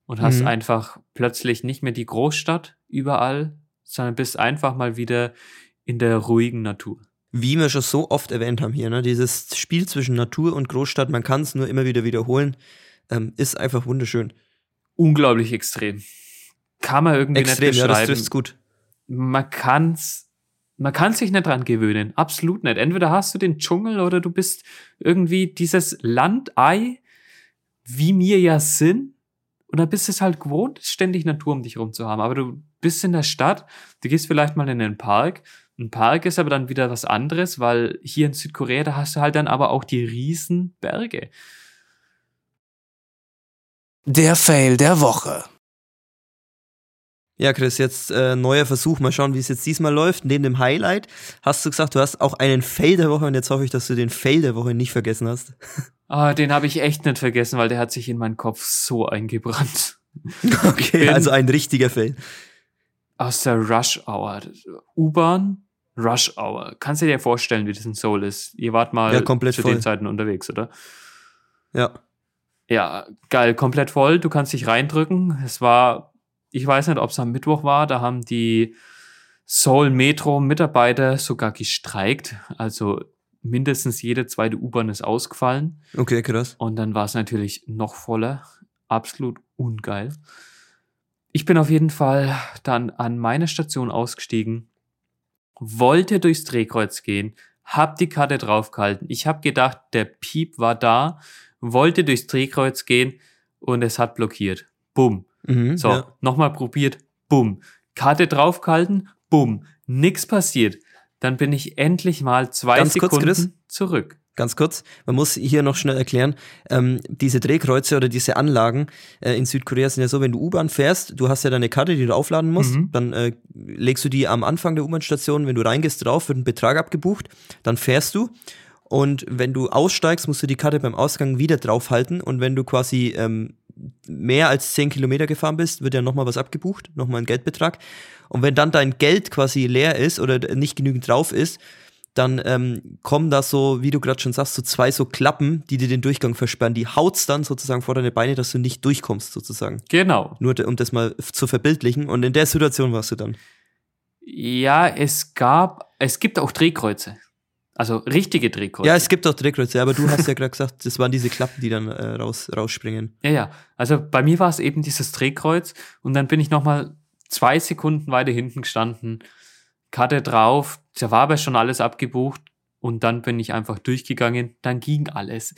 [SPEAKER 2] und hast
[SPEAKER 1] Mhm.
[SPEAKER 2] einfach plötzlich nicht mehr die Großstadt überall, sondern bist einfach mal wieder in der ruhigen Natur.
[SPEAKER 1] Wie wir schon so oft erwähnt haben hier, ne, dieses Spiel zwischen Natur und Großstadt, man kann es nur immer wieder wiederholen, ähm, ist einfach wunderschön.
[SPEAKER 2] unglaublich extrem. Kann man irgendwie
[SPEAKER 1] Extrem,
[SPEAKER 2] nicht
[SPEAKER 1] ja, das
[SPEAKER 2] beschreiben.
[SPEAKER 1] trifft's gut.
[SPEAKER 2] man kann's, man kann sich nicht dran gewöhnen. Absolut nicht. Entweder hast du den Dschungel oder du bist irgendwie dieses Landei, wie wir ja sind. Und dann bist du es halt gewohnt, ständig Natur um dich rum zu haben. Aber du bist in der Stadt, du gehst vielleicht mal in den Park. Ein Park ist aber dann wieder was anderes, weil hier in Südkorea, da hast du halt dann aber auch die riesen Berge.
[SPEAKER 3] Der Fail der Woche.
[SPEAKER 1] Ja, Chris, jetzt äh, neuer Versuch. Mal schauen, wie es jetzt diesmal läuft. Neben dem Highlight hast du gesagt, du hast auch einen Fail der Woche und jetzt hoffe ich, dass du den Fail der Woche nicht vergessen hast.
[SPEAKER 2] Ah, den habe ich echt nicht vergessen, weil der hat sich in meinen Kopf so eingebrannt.
[SPEAKER 1] Okay, also ein richtiger Fail.
[SPEAKER 2] aus der Rush Hour. U-Bahn, Rush Hour. Kannst du dir vorstellen, wie das in Seoul ist? Ihr wart mal
[SPEAKER 1] Ja, komplett
[SPEAKER 2] zu
[SPEAKER 1] voll.
[SPEAKER 2] den Zeiten unterwegs, oder?
[SPEAKER 1] Ja.
[SPEAKER 2] Ja, geil, komplett voll. Du kannst dich reindrücken. Es war, ich weiß nicht, ob es am Mittwoch war, da haben die Seoul Metro Mitarbeiter sogar gestreikt. Also mindestens jede zweite U-Bahn ist ausgefallen.
[SPEAKER 1] Okay, krass.
[SPEAKER 2] Und dann war es natürlich noch voller. Absolut ungeil. Ich bin auf jeden Fall dann an meine Station ausgestiegen, wollte durchs Drehkreuz gehen, hab die Karte draufgehalten. Ich hab gedacht, der Piep war da, wollte durchs Drehkreuz gehen und es hat blockiert. Bumm.
[SPEAKER 1] Mhm,
[SPEAKER 2] So,
[SPEAKER 1] ja.
[SPEAKER 2] nochmal probiert. Bumm. Karte draufgehalten. Bumm. Nix passiert. Dann bin ich endlich mal zwei
[SPEAKER 1] Ganz kurz,
[SPEAKER 2] Sekunden
[SPEAKER 1] Chris.
[SPEAKER 2] zurück.
[SPEAKER 1] Ganz kurz, man muss hier noch schnell erklären, ähm, diese Drehkreuze oder diese Anlagen äh, in Südkorea sind ja so, wenn du U-Bahn fährst, du hast ja deine Karte, die du aufladen musst,
[SPEAKER 2] Mhm.
[SPEAKER 1] dann äh, legst du die am Anfang der U-Bahn-Station, wenn du reingehst drauf, wird ein Betrag abgebucht, dann fährst du und wenn du aussteigst, musst du die Karte beim Ausgang wieder draufhalten und wenn du quasi ähm, mehr als 10 Kilometer gefahren bist, wird ja nochmal was abgebucht, nochmal ein Geldbetrag und wenn dann dein Geld quasi leer ist oder nicht genügend drauf ist, dann ähm, kommen da so, wie du gerade schon sagst, so zwei so Klappen, die dir den Durchgang versperren. Die haut's dann sozusagen vor deine Beine, dass du nicht durchkommst, sozusagen.
[SPEAKER 2] Genau.
[SPEAKER 1] Nur um das mal zu verbildlichen. Und in der Situation warst du dann.
[SPEAKER 2] Ja, es gab, es gibt auch Drehkreuze. Also richtige Drehkreuze.
[SPEAKER 1] Ja, es gibt auch Drehkreuze, aber du hast ja gerade gesagt, das waren diese Klappen, die dann äh, raus, rausspringen.
[SPEAKER 2] ja, ja. Also bei mir war es eben dieses Drehkreuz und dann bin ich nochmal zwei Sekunden weiter hinten gestanden, Karte drauf, da war aber schon alles abgebucht und dann bin ich einfach durchgegangen, dann ging alles.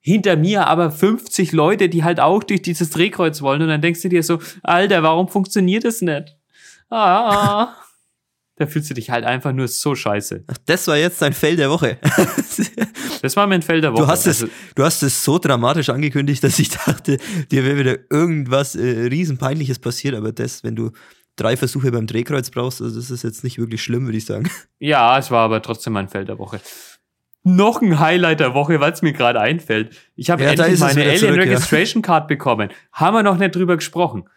[SPEAKER 2] Hinter mir aber 50 Leute, die halt auch durch dieses Drehkreuz wollen und dann denkst du dir so, Alter, warum funktioniert das nicht? Ah. da fühlst du dich halt einfach nur so scheiße.
[SPEAKER 1] Ach, das war jetzt dein Fail der Woche.
[SPEAKER 2] Das war mein Feld der Woche.
[SPEAKER 1] Du hast, es,
[SPEAKER 2] Also,
[SPEAKER 1] du hast es so dramatisch angekündigt, dass ich dachte, dir wäre wieder irgendwas äh, riesenpeinliches passiert, aber das, wenn du drei Versuche beim Drehkreuz brauchst, also das ist jetzt nicht wirklich schlimm, würde ich sagen.
[SPEAKER 2] Ja, es war aber trotzdem mein Feld der Woche. Noch ein Highlight der Woche, weil es mir gerade einfällt. Ich habe
[SPEAKER 1] Ja,
[SPEAKER 2] endlich meine Alien
[SPEAKER 1] zurück, ja.
[SPEAKER 2] Registration Card bekommen. Haben wir noch nicht drüber gesprochen.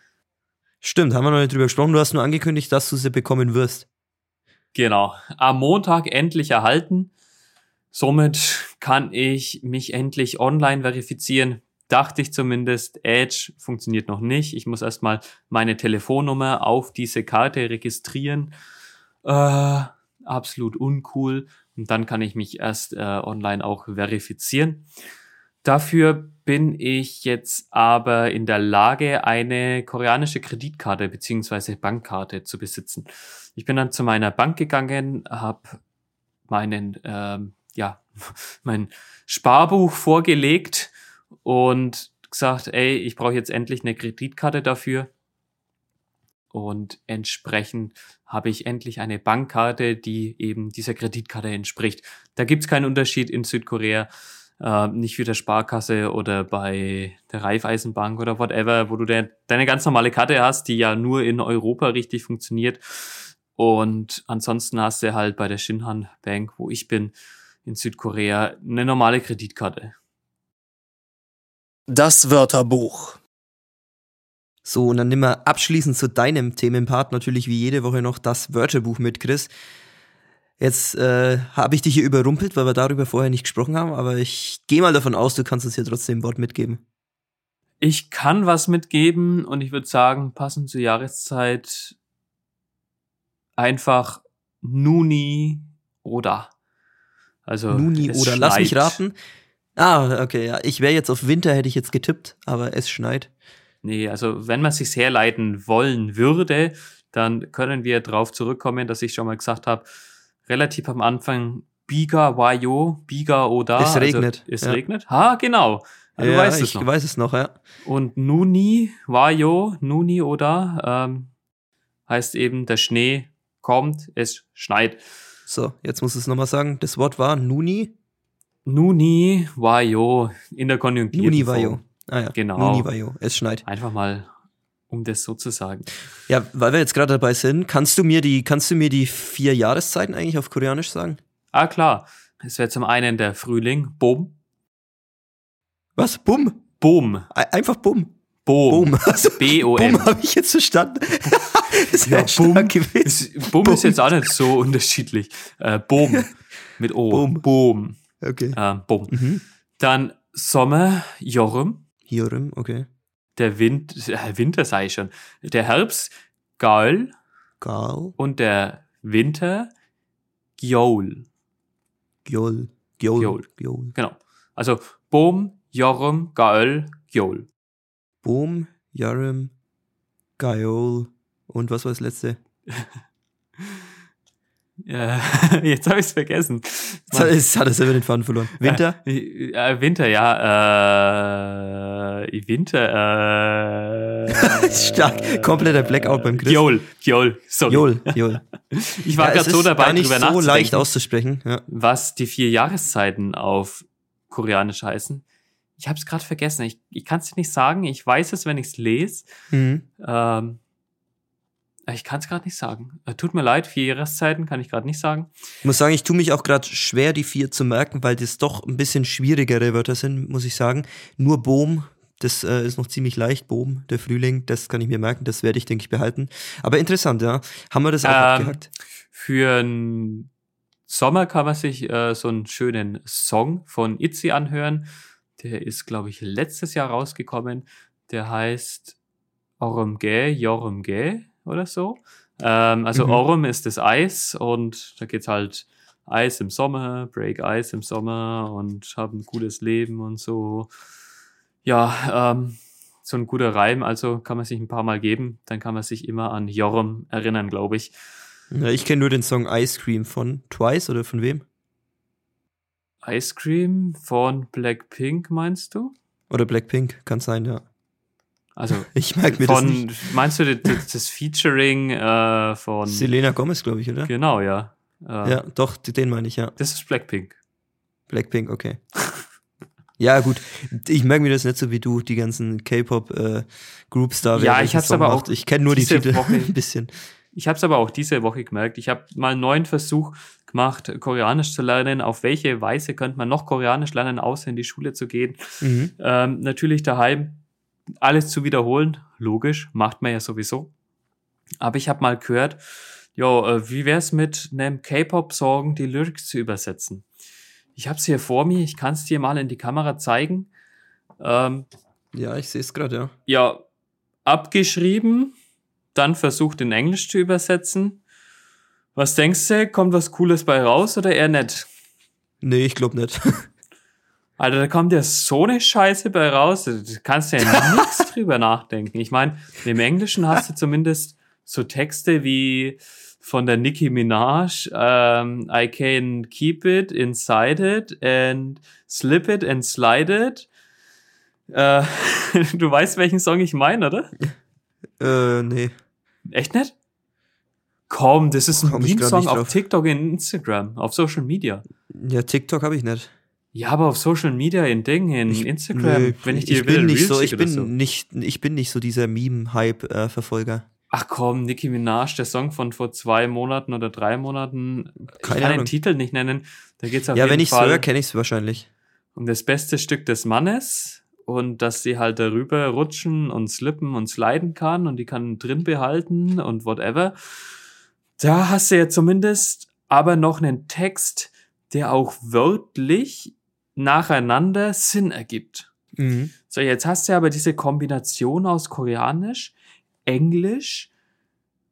[SPEAKER 1] Stimmt, haben wir noch nicht drüber gesprochen. Du hast nur angekündigt, dass du sie bekommen wirst.
[SPEAKER 2] Genau. Am Montag endlich erhalten. Somit kann ich mich endlich online verifizieren. Dachte ich zumindest. Edge funktioniert noch nicht. Ich muss erstmal meine Telefonnummer auf diese Karte registrieren. Äh, absolut uncool. Und dann kann ich mich erst äh, online auch verifizieren. Dafür bin ich jetzt aber in der Lage, eine koreanische Kreditkarte beziehungsweise Bankkarte zu besitzen. Ich bin dann zu meiner Bank gegangen, habe meinen, ähm, ja, mein Sparbuch vorgelegt und gesagt, ey, ich brauche jetzt endlich eine Kreditkarte dafür. Und entsprechend habe ich endlich eine Bankkarte, die eben dieser Kreditkarte entspricht. Da gibt's keinen Unterschied in Südkorea, äh, nicht wie der Sparkasse oder bei der Raiffeisenbank oder whatever, wo du de deine ganz normale Karte hast, die ja nur in Europa richtig funktioniert. Und ansonsten hast du halt bei der Shinhan Bank, wo ich bin, in Südkorea, eine normale Kreditkarte.
[SPEAKER 3] Das Wörterbuch.
[SPEAKER 1] So, und dann nehmen wir abschließend zu deinem Themenpart natürlich wie jede Woche noch das Wörterbuch mit, Chris. Jetzt äh, habe ich dich hier überrumpelt, weil wir darüber vorher nicht gesprochen haben, aber ich gehe mal davon aus, du kannst uns hier trotzdem ein Wort mitgeben.
[SPEAKER 2] Ich kann was mitgeben und ich würde sagen, passend zur Jahreszeit einfach Nuni oder. Also
[SPEAKER 1] Nuni oder lass mich raten. Ah, okay, ja. Ich wäre jetzt auf Winter, hätte ich jetzt getippt, aber es schneit.
[SPEAKER 2] Nee, also wenn man sich herleiten wollen würde, dann können wir darauf zurückkommen, dass ich schon mal gesagt habe, relativ am Anfang Biga Wayo, Biga oder.
[SPEAKER 1] Es regnet,
[SPEAKER 2] Also, es
[SPEAKER 1] ja.
[SPEAKER 2] regnet. Ha, genau. Ja, du
[SPEAKER 1] ja,
[SPEAKER 2] weißt
[SPEAKER 1] ich
[SPEAKER 2] es noch.
[SPEAKER 1] weiß es noch, ja.
[SPEAKER 2] Und Nuni, Wayo, Nuni oder ähm, heißt eben, der Schnee kommt, es schneit.
[SPEAKER 1] So, jetzt muss es nochmal sagen. Das Wort war Nuni.
[SPEAKER 2] Nuni, Wayo, in der Konjunktiv.
[SPEAKER 1] Nuni Vajo. Ah ja,
[SPEAKER 2] Genau.
[SPEAKER 1] Nuni Vajo. Es schneit.
[SPEAKER 2] Einfach mal, um das so zu sagen.
[SPEAKER 1] Ja, weil wir jetzt gerade dabei sind, kannst du mir die, kannst du mir die vier Jahreszeiten eigentlich auf Koreanisch sagen?
[SPEAKER 2] Ah, klar. Es wäre zum einen der Frühling, Bum,
[SPEAKER 1] Was?
[SPEAKER 2] Bum,
[SPEAKER 1] Ei- Einfach Bumm.
[SPEAKER 2] Boom.
[SPEAKER 1] Boom. Also,
[SPEAKER 2] B-O-M.
[SPEAKER 1] Boom habe ich jetzt verstanden. das
[SPEAKER 2] Ja, Boom,
[SPEAKER 1] gewesen.
[SPEAKER 2] ist, Boom ist jetzt auch nicht so unterschiedlich. Äh, Boom. Mit O.
[SPEAKER 1] Boom.
[SPEAKER 2] Boom.
[SPEAKER 1] Okay.
[SPEAKER 2] Äh, Boom.
[SPEAKER 1] Mhm.
[SPEAKER 2] Dann Sommer, Jorum.
[SPEAKER 1] Jorim, okay.
[SPEAKER 2] Der Wind, äh, Winter sei ich schon. Der Herbst, Gaul.
[SPEAKER 1] Gal,
[SPEAKER 2] Und der Winter.
[SPEAKER 1] Gjol, Gjol,
[SPEAKER 2] Gjol.
[SPEAKER 1] Gjol.
[SPEAKER 2] Genau. Also Boom, Jorum, Gaul, Giol.
[SPEAKER 1] Boom, Jorim, Gaiol und was war das letzte?
[SPEAKER 2] Äh, jetzt habe ich es vergessen.
[SPEAKER 1] Jetzt hat, jetzt hat er selber den Faden verloren. Winter?
[SPEAKER 2] Äh, äh, Winter, ja. Äh, Winter. Äh,
[SPEAKER 1] Stark. Kompletter Blackout beim Chris.
[SPEAKER 2] Giol, Giol. Sorry.
[SPEAKER 1] Jol, Jol.
[SPEAKER 2] Ich war
[SPEAKER 1] Ja,
[SPEAKER 2] gerade
[SPEAKER 1] es
[SPEAKER 2] so dabei,
[SPEAKER 1] nicht
[SPEAKER 2] drüber
[SPEAKER 1] so
[SPEAKER 2] nachzudenken,
[SPEAKER 1] leicht auszusprechen. Ja.
[SPEAKER 2] was die vier Jahreszeiten auf Koreanisch heißen. Ich habe es gerade vergessen. Ich, ich kann es dir nicht sagen. Ich weiß es, wenn ich es lese.
[SPEAKER 1] Mhm.
[SPEAKER 2] Ähm, ich kann es gerade nicht sagen. Äh, Tut mir leid, vier Jahreszeiten kann ich gerade nicht sagen.
[SPEAKER 1] Ich muss sagen, ich tue mich auch gerade schwer, die vier zu merken, weil das doch ein bisschen schwierigere Wörter sind, muss ich sagen. Nur Boom, das äh, ist noch ziemlich leicht. Boom, der Frühling, das kann ich mir merken, das werde ich, denke ich, behalten. Aber interessant, ja. Haben wir das auch
[SPEAKER 2] Ähm,
[SPEAKER 1] abgehackt?
[SPEAKER 2] Für einen Sommer kann man sich äh, so einen schönen Song von Itzy anhören. Der ist, glaube ich, letztes Jahr rausgekommen. Der heißt Orumge, Jorumge oder so. Ähm, also
[SPEAKER 1] Mhm.
[SPEAKER 2] Orum ist das Eis und da geht's halt Eis im Sommer, Break Eis im Sommer und haben ein gutes Leben und so. Ja, ähm, so ein guter Reim, also kann man sich ein paar Mal geben, dann kann man sich immer an Jorum erinnern, glaube ich.
[SPEAKER 1] Ja, ich kenne nur den Song Ice Cream von Twice oder von wem?
[SPEAKER 2] Ice Cream von Blackpink, meinst du?
[SPEAKER 1] Oder Blackpink, kann sein, ja.
[SPEAKER 2] Also
[SPEAKER 1] Ich merke mir das
[SPEAKER 2] von,
[SPEAKER 1] nicht.
[SPEAKER 2] meinst du das, das Featuring äh, von,
[SPEAKER 1] Selena Gomez, glaube ich, oder?
[SPEAKER 2] genau, ja. Äh,
[SPEAKER 1] Ja, doch, den meine ich, ja.
[SPEAKER 2] Das ist Blackpink.
[SPEAKER 1] Blackpink, okay. ja, gut. Ich merke mir das nicht so wie du, die ganzen K-Pop-Groups da. wer
[SPEAKER 2] Ja, ich hab's aber auch
[SPEAKER 1] macht. Ich kenne nur die Titel
[SPEAKER 2] Woche-
[SPEAKER 1] ein bisschen.
[SPEAKER 2] Ich habe es aber auch diese Woche gemerkt. Ich habe mal einen neuen Versuch gemacht, Koreanisch zu lernen. Auf welche Weise könnte man noch Koreanisch lernen, außer in die Schule zu gehen?
[SPEAKER 1] Mhm.
[SPEAKER 2] Ähm, natürlich daheim alles zu wiederholen, logisch, macht man ja sowieso. Aber ich habe mal gehört, jo, äh, wie wär's mit einem K-Pop-Song die Lyrics zu übersetzen? Ich habe es hier vor mir, ich kann es dir mal in die Kamera zeigen. Ähm,
[SPEAKER 1] Ja, ich sehe es gerade, ja.
[SPEAKER 2] ja, abgeschrieben, dann versucht in Englisch zu übersetzen. Was denkst du, kommt was Cooles bei raus oder eher nicht?
[SPEAKER 1] Nee, ich glaube nicht.
[SPEAKER 2] Alter, da kommt ja so eine Scheiße bei raus, da kannst du ja nichts drüber nachdenken. Ich meine, im Englischen hast du zumindest so Texte wie von der Nicki Minaj, ähm, I can keep it inside it and slip it and slide it. Äh, du weißt, welchen Song ich meine, oder?
[SPEAKER 1] äh, nee.
[SPEAKER 2] Echt nicht? Komm, das ist ein Meme-Song auf. TikTok und Instagram, auf Social Media.
[SPEAKER 1] Ja, TikTok habe ich nicht.
[SPEAKER 2] Ja, aber auf Social Media in Ding, in Instagram,
[SPEAKER 1] Nee,
[SPEAKER 2] wenn ich dir
[SPEAKER 1] ich bin nicht so, ich bin
[SPEAKER 2] so.
[SPEAKER 1] nicht, ich bin nicht so dieser Meme-Hype-Verfolger.
[SPEAKER 2] Ach komm, Nicki Minaj, der Song von vor zwei Monaten oder drei Monaten. Ich
[SPEAKER 1] Keine
[SPEAKER 2] kann
[SPEAKER 1] Ahnung.
[SPEAKER 2] den Titel nicht nennen. Da geht's auf
[SPEAKER 1] ja,
[SPEAKER 2] jeden
[SPEAKER 1] wenn ich es höre, kenne ich es wahrscheinlich.
[SPEAKER 2] um das beste Stück des Mannes und dass sie halt darüber rutschen und slippen und sliden kann und die kann drin behalten und whatever. Da hast du ja zumindest aber noch einen Text, der auch wörtlich nacheinander Sinn ergibt.
[SPEAKER 1] Mhm.
[SPEAKER 2] So, jetzt hast du aber diese Kombination aus Koreanisch, Englisch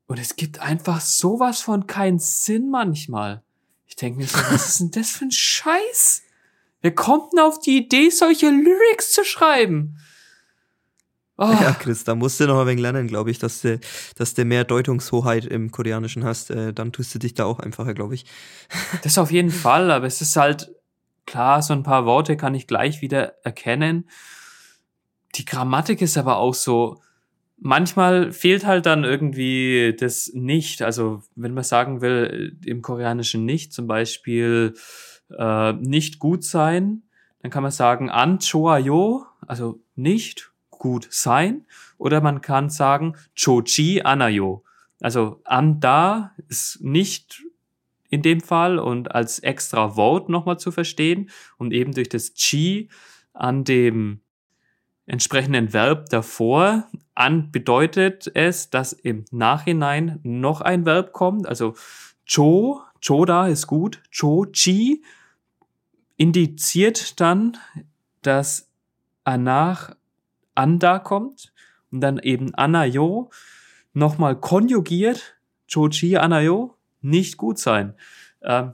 [SPEAKER 2] und es gibt einfach sowas von keinen Sinn manchmal. Ich denke mir so, was ist denn das für ein Scheiß? Wer kommt denn auf die Idee, solche Lyrics zu schreiben? Oh,
[SPEAKER 1] Ja, Chris, da musst du noch ein wenig lernen, glaube ich, dass du, dass du mehr Deutungshoheit im Koreanischen hast. Äh, dann tust du dich da auch einfacher, glaube ich.
[SPEAKER 2] Das auf jeden Fall, aber es ist halt klar, so ein paar Worte kann ich gleich wieder erkennen. Die Grammatik ist aber auch so, manchmal fehlt halt dann irgendwie das nicht. Also wenn man sagen will, im Koreanischen nicht, zum Beispiel äh, nicht gut sein, dann kann man sagen an choayo, also nicht gut sein, oder man kann sagen chochi anayo. Also an da ist nicht in dem Fall und als extra Wort nochmal zu verstehen und eben durch das Chi an dem entsprechenden Verb davor an bedeutet es, dass im Nachhinein noch ein Verb kommt. Also cho, choda ist gut, cho chi indiziert dann, dass anach anda kommt und dann eben anayo nochmal konjugiert, cho chi anayo, nicht gut sein. Ähm,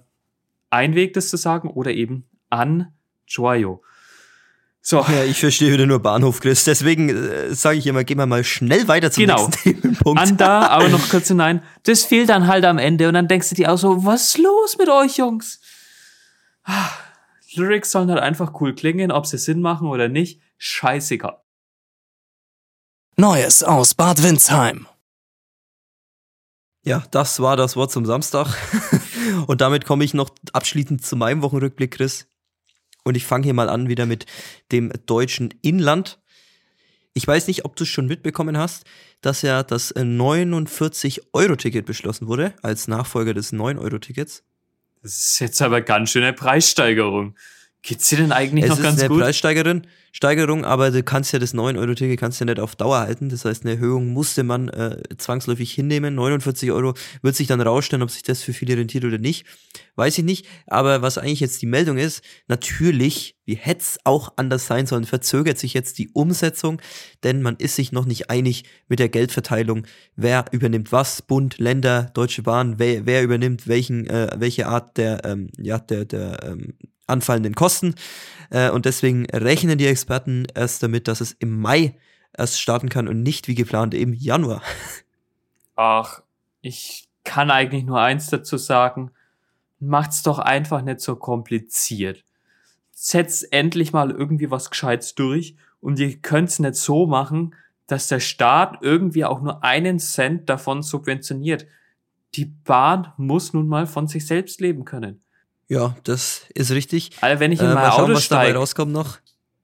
[SPEAKER 2] ein Weg, das zu sagen, oder eben an choyo.
[SPEAKER 1] So. Ja, ich verstehe wieder nur Bahnhof, Chris. Deswegen äh, sage ich immer, gehen wir mal schnell weiter zum
[SPEAKER 2] genau.
[SPEAKER 1] nächsten Themenpunkt.
[SPEAKER 2] An da, aber noch kurz hinein. Das fehlt dann halt am Ende und dann denkst du dir auch so, was ist los mit euch, Jungs? Ah, Lyrics sollen halt einfach cool klingen, ob sie Sinn machen oder nicht. Scheißegal.
[SPEAKER 3] Neues aus Bad Windsheim.
[SPEAKER 1] Ja, das war das Wort zum Samstag. und damit komme ich noch abschließend zu meinem Wochenrückblick, Chris. Und ich fange hier mal an wieder mit dem deutschen Inland. Ich weiß nicht, ob du es schon mitbekommen hast, dass ja das 49-Euro-Ticket beschlossen wurde als Nachfolger des 9-Euro-Tickets.
[SPEAKER 2] Das ist jetzt aber ganz schöne Preissteigerung. Geht's dir denn eigentlich
[SPEAKER 1] es
[SPEAKER 2] noch ganz
[SPEAKER 1] gut? Es ist
[SPEAKER 2] eine
[SPEAKER 1] Preissteigerung, Steigerung, aber du kannst ja das 9-Euro-Ticket kannst ja nicht auf Dauer halten. Das heißt, eine Erhöhung musste man äh, zwangsläufig hinnehmen. 49 Euro wird sich dann rausstellen, ob sich das für viele rentiert oder nicht. Weiß ich nicht. Aber was eigentlich jetzt die Meldung ist, natürlich, wie hätte es auch anders sein sollen, verzögert sich jetzt die Umsetzung, denn man ist sich noch nicht einig mit der Geldverteilung. Wer übernimmt was? Bund, Länder, Deutsche Bahn, wer, wer übernimmt welchen, äh, welche Art der, ähm, ja, der, der ähm, anfallenden Kosten. Äh, und deswegen rechnen die Experten erst damit, dass es im Mai erst starten kann und nicht wie geplant im Januar.
[SPEAKER 2] Ach, ich kann eigentlich nur eins dazu sagen. Macht's doch einfach nicht so kompliziert. Setzt endlich mal irgendwie was Gescheites durch und ihr könnt's nicht so machen, dass der Staat irgendwie auch nur einen Cent davon subventioniert. Die Bahn muss nun mal von sich selbst leben können.
[SPEAKER 1] Ja, das ist richtig.
[SPEAKER 2] Also wenn ich in äh, mein schauen, Auto rauskommt noch.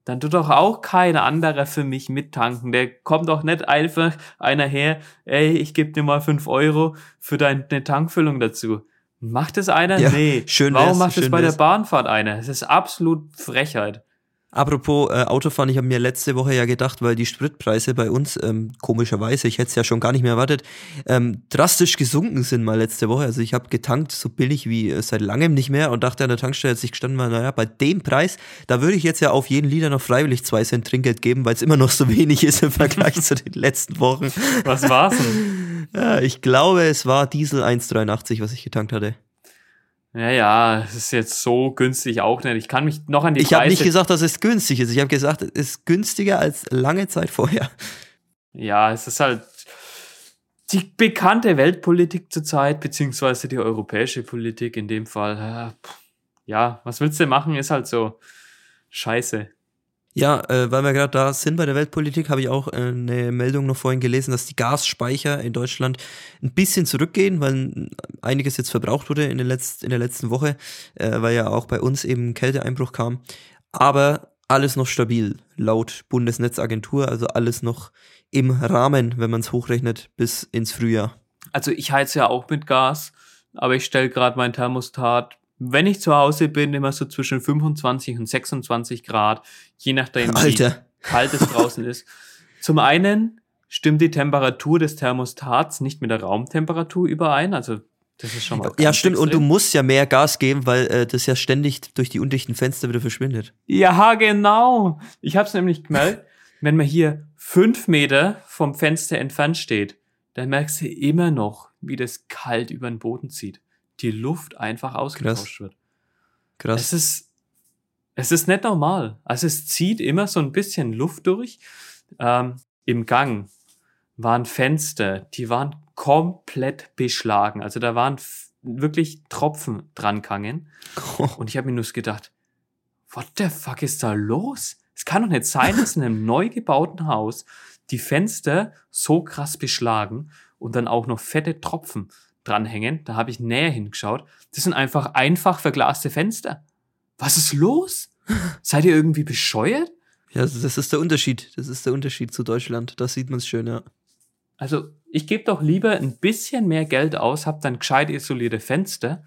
[SPEAKER 2] Dann tut doch auch kein anderer für mich mittanken. Der kommt doch nicht einfach einer her, ey, ich gebe dir mal fünf Euro für deine Tankfüllung dazu. Macht es einer? Ja, nee. Schön Warum macht es bei der Bahnfahrt einer? Es ist absolut Frechheit.
[SPEAKER 1] Apropos äh, Autofahren, ich habe mir letzte Woche ja gedacht, weil die Spritpreise bei uns, ähm, komischerweise, ich hätte es ja schon gar nicht mehr erwartet, ähm, drastisch gesunken sind mal letzte Woche. Also ich habe getankt so billig wie äh, seit langem nicht mehr und dachte an der Tankstelle, als ich gestanden war, naja, bei dem Preis, da würde ich jetzt ja auf jeden Liter noch freiwillig zwei Cent Trinkgeld geben, weil es immer noch so wenig ist im Vergleich zu den letzten Wochen.
[SPEAKER 2] Was war's denn?
[SPEAKER 1] Ja, ich glaube, es war Diesel 1,83, was ich getankt hatte.
[SPEAKER 2] Ja, ja, es ist jetzt so günstig auch nicht. Ich kann mich noch an die
[SPEAKER 1] Ich habe nicht gesagt, dass es günstig ist. Ich habe gesagt, es ist günstiger als lange Zeit vorher.
[SPEAKER 2] Ja, es ist halt die bekannte Weltpolitik zurzeit, beziehungsweise die europäische Politik in dem Fall. Ja, was willst du machen, ist halt so scheiße.
[SPEAKER 1] Ja, äh, weil wir gerade da sind bei der Weltpolitik, habe ich auch äh, eine Meldung noch vorhin gelesen, dass die Gasspeicher in Deutschland ein bisschen zurückgehen, weil einiges jetzt verbraucht wurde in, den Letz-, in der letzten Woche, äh, weil ja auch bei uns eben Kälteeinbruch kam. Aber alles noch stabil, laut Bundesnetzagentur, also alles noch im Rahmen, wenn man es hochrechnet, bis ins Frühjahr.
[SPEAKER 2] Also ich heize ja auch mit Gas, aber ich stelle gerade mein Thermostat wenn ich zu Hause bin, immer so zwischen 25 und 26 Grad, je nachdem,
[SPEAKER 1] Alter.
[SPEAKER 2] wie kalt es draußen ist. Zum einen stimmt die Temperatur des Thermostats nicht mit der Raumtemperatur überein, also das ist schon mal.
[SPEAKER 1] Ja, stimmt. Extrem. Und du musst ja mehr Gas geben, weil äh, das ja ständig durch die undichten Fenster wieder verschwindet.
[SPEAKER 2] Ja, genau. Ich habe es nämlich gemerkt, wenn man hier fünf Meter vom Fenster entfernt steht, dann merkst du immer noch, wie das kalt über den Boden zieht die Luft einfach ausgetauscht Krass. wird. Krass. Es ist, es ist nicht normal. Also es zieht immer so ein bisschen Luft durch. Ähm, Im Gang waren Fenster, die waren komplett beschlagen. Also da waren wirklich Tropfen dran gegangen. Oh. Und ich habe mir nur gedacht, what the fuck ist da los? Es kann doch nicht sein, dass in einem neu gebauten Haus die Fenster so krass beschlagen und dann auch noch fette Tropfen dranhängen. Da habe ich näher hingeschaut. Das sind einfach einfach verglaste Fenster. Was ist los? Seid ihr irgendwie bescheuert?
[SPEAKER 1] Ja, das ist der Unterschied. Das ist der Unterschied zu Deutschland. Da sieht man es schön, ja.
[SPEAKER 2] Also, ich gebe doch lieber ein bisschen mehr Geld aus, habe dann gescheit isolierte Fenster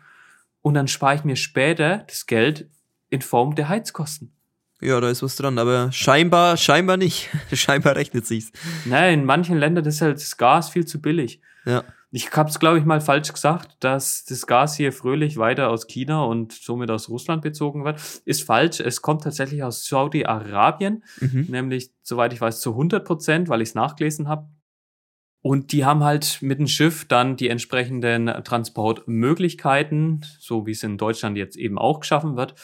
[SPEAKER 2] und dann spare ich mir später das Geld in Form der Heizkosten.
[SPEAKER 1] Ja, da ist was dran, aber scheinbar, scheinbar nicht. scheinbar rechnet sich's.
[SPEAKER 2] Nein, in manchen Ländern ist halt das Gas viel zu billig.
[SPEAKER 1] Ja.
[SPEAKER 2] Ich hab's, glaube ich, mal falsch gesagt, dass das Gas hier fröhlich weiter aus China und somit aus Russland bezogen wird. Ist falsch. Es kommt tatsächlich aus Saudi-Arabien,
[SPEAKER 1] Mhm.
[SPEAKER 2] nämlich, soweit ich weiß, zu 100 Prozent, weil ich es nachgelesen habe. Und die haben halt mit dem Schiff dann die entsprechenden Transportmöglichkeiten, so wie es in Deutschland jetzt eben auch geschaffen wird,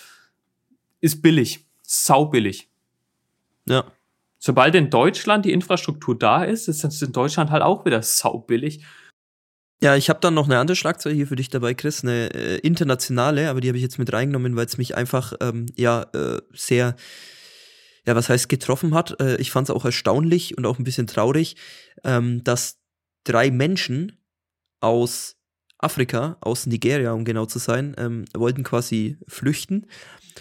[SPEAKER 2] ist billig, saubillig.
[SPEAKER 1] Ja.
[SPEAKER 2] Sobald in Deutschland die Infrastruktur da ist, ist es in Deutschland halt auch wieder saubillig.
[SPEAKER 1] Ja, ich habe dann noch eine andere Schlagzeile hier für dich dabei, Chris, eine äh, internationale, aber die habe ich jetzt mit reingenommen, weil es mich einfach ähm, ja äh, sehr, ja, was heißt getroffen hat. Äh, ich fand es auch erstaunlich und auch ein bisschen traurig, ähm, dass drei Menschen aus Afrika, aus Nigeria, um genau zu sein, ähm, wollten quasi flüchten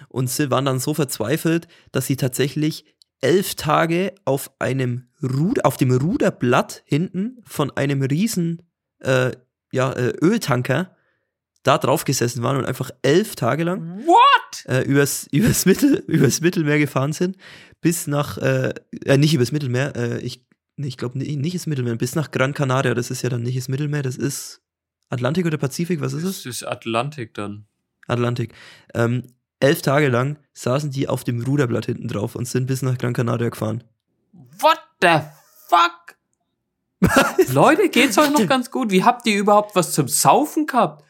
[SPEAKER 1] und sie waren dann so verzweifelt, dass sie tatsächlich elf Tage auf einem Ruder, auf dem Ruderblatt hinten von einem riesen äh, ja, äh, Öltanker da drauf gesessen waren und einfach elf Tage lang
[SPEAKER 2] What?
[SPEAKER 1] äh, übers, übers, Mittel, übers Mittelmeer gefahren sind, bis nach, äh, äh, nicht übers Mittelmeer, äh, ich, nee, ich glaube nicht, nicht das Mittelmeer, bis nach Gran Canaria, das ist ja dann nicht das Mittelmeer, das ist Atlantik oder Pazifik, was ist es?
[SPEAKER 2] Das ist Atlantik dann.
[SPEAKER 1] Atlantik. Ähm, elf Tage lang saßen die auf dem Ruderblatt hinten drauf und sind bis nach Gran Canaria gefahren.
[SPEAKER 2] What the fuck? Leute, geht's euch noch ganz gut? Wie habt ihr überhaupt was zum Saufen gehabt?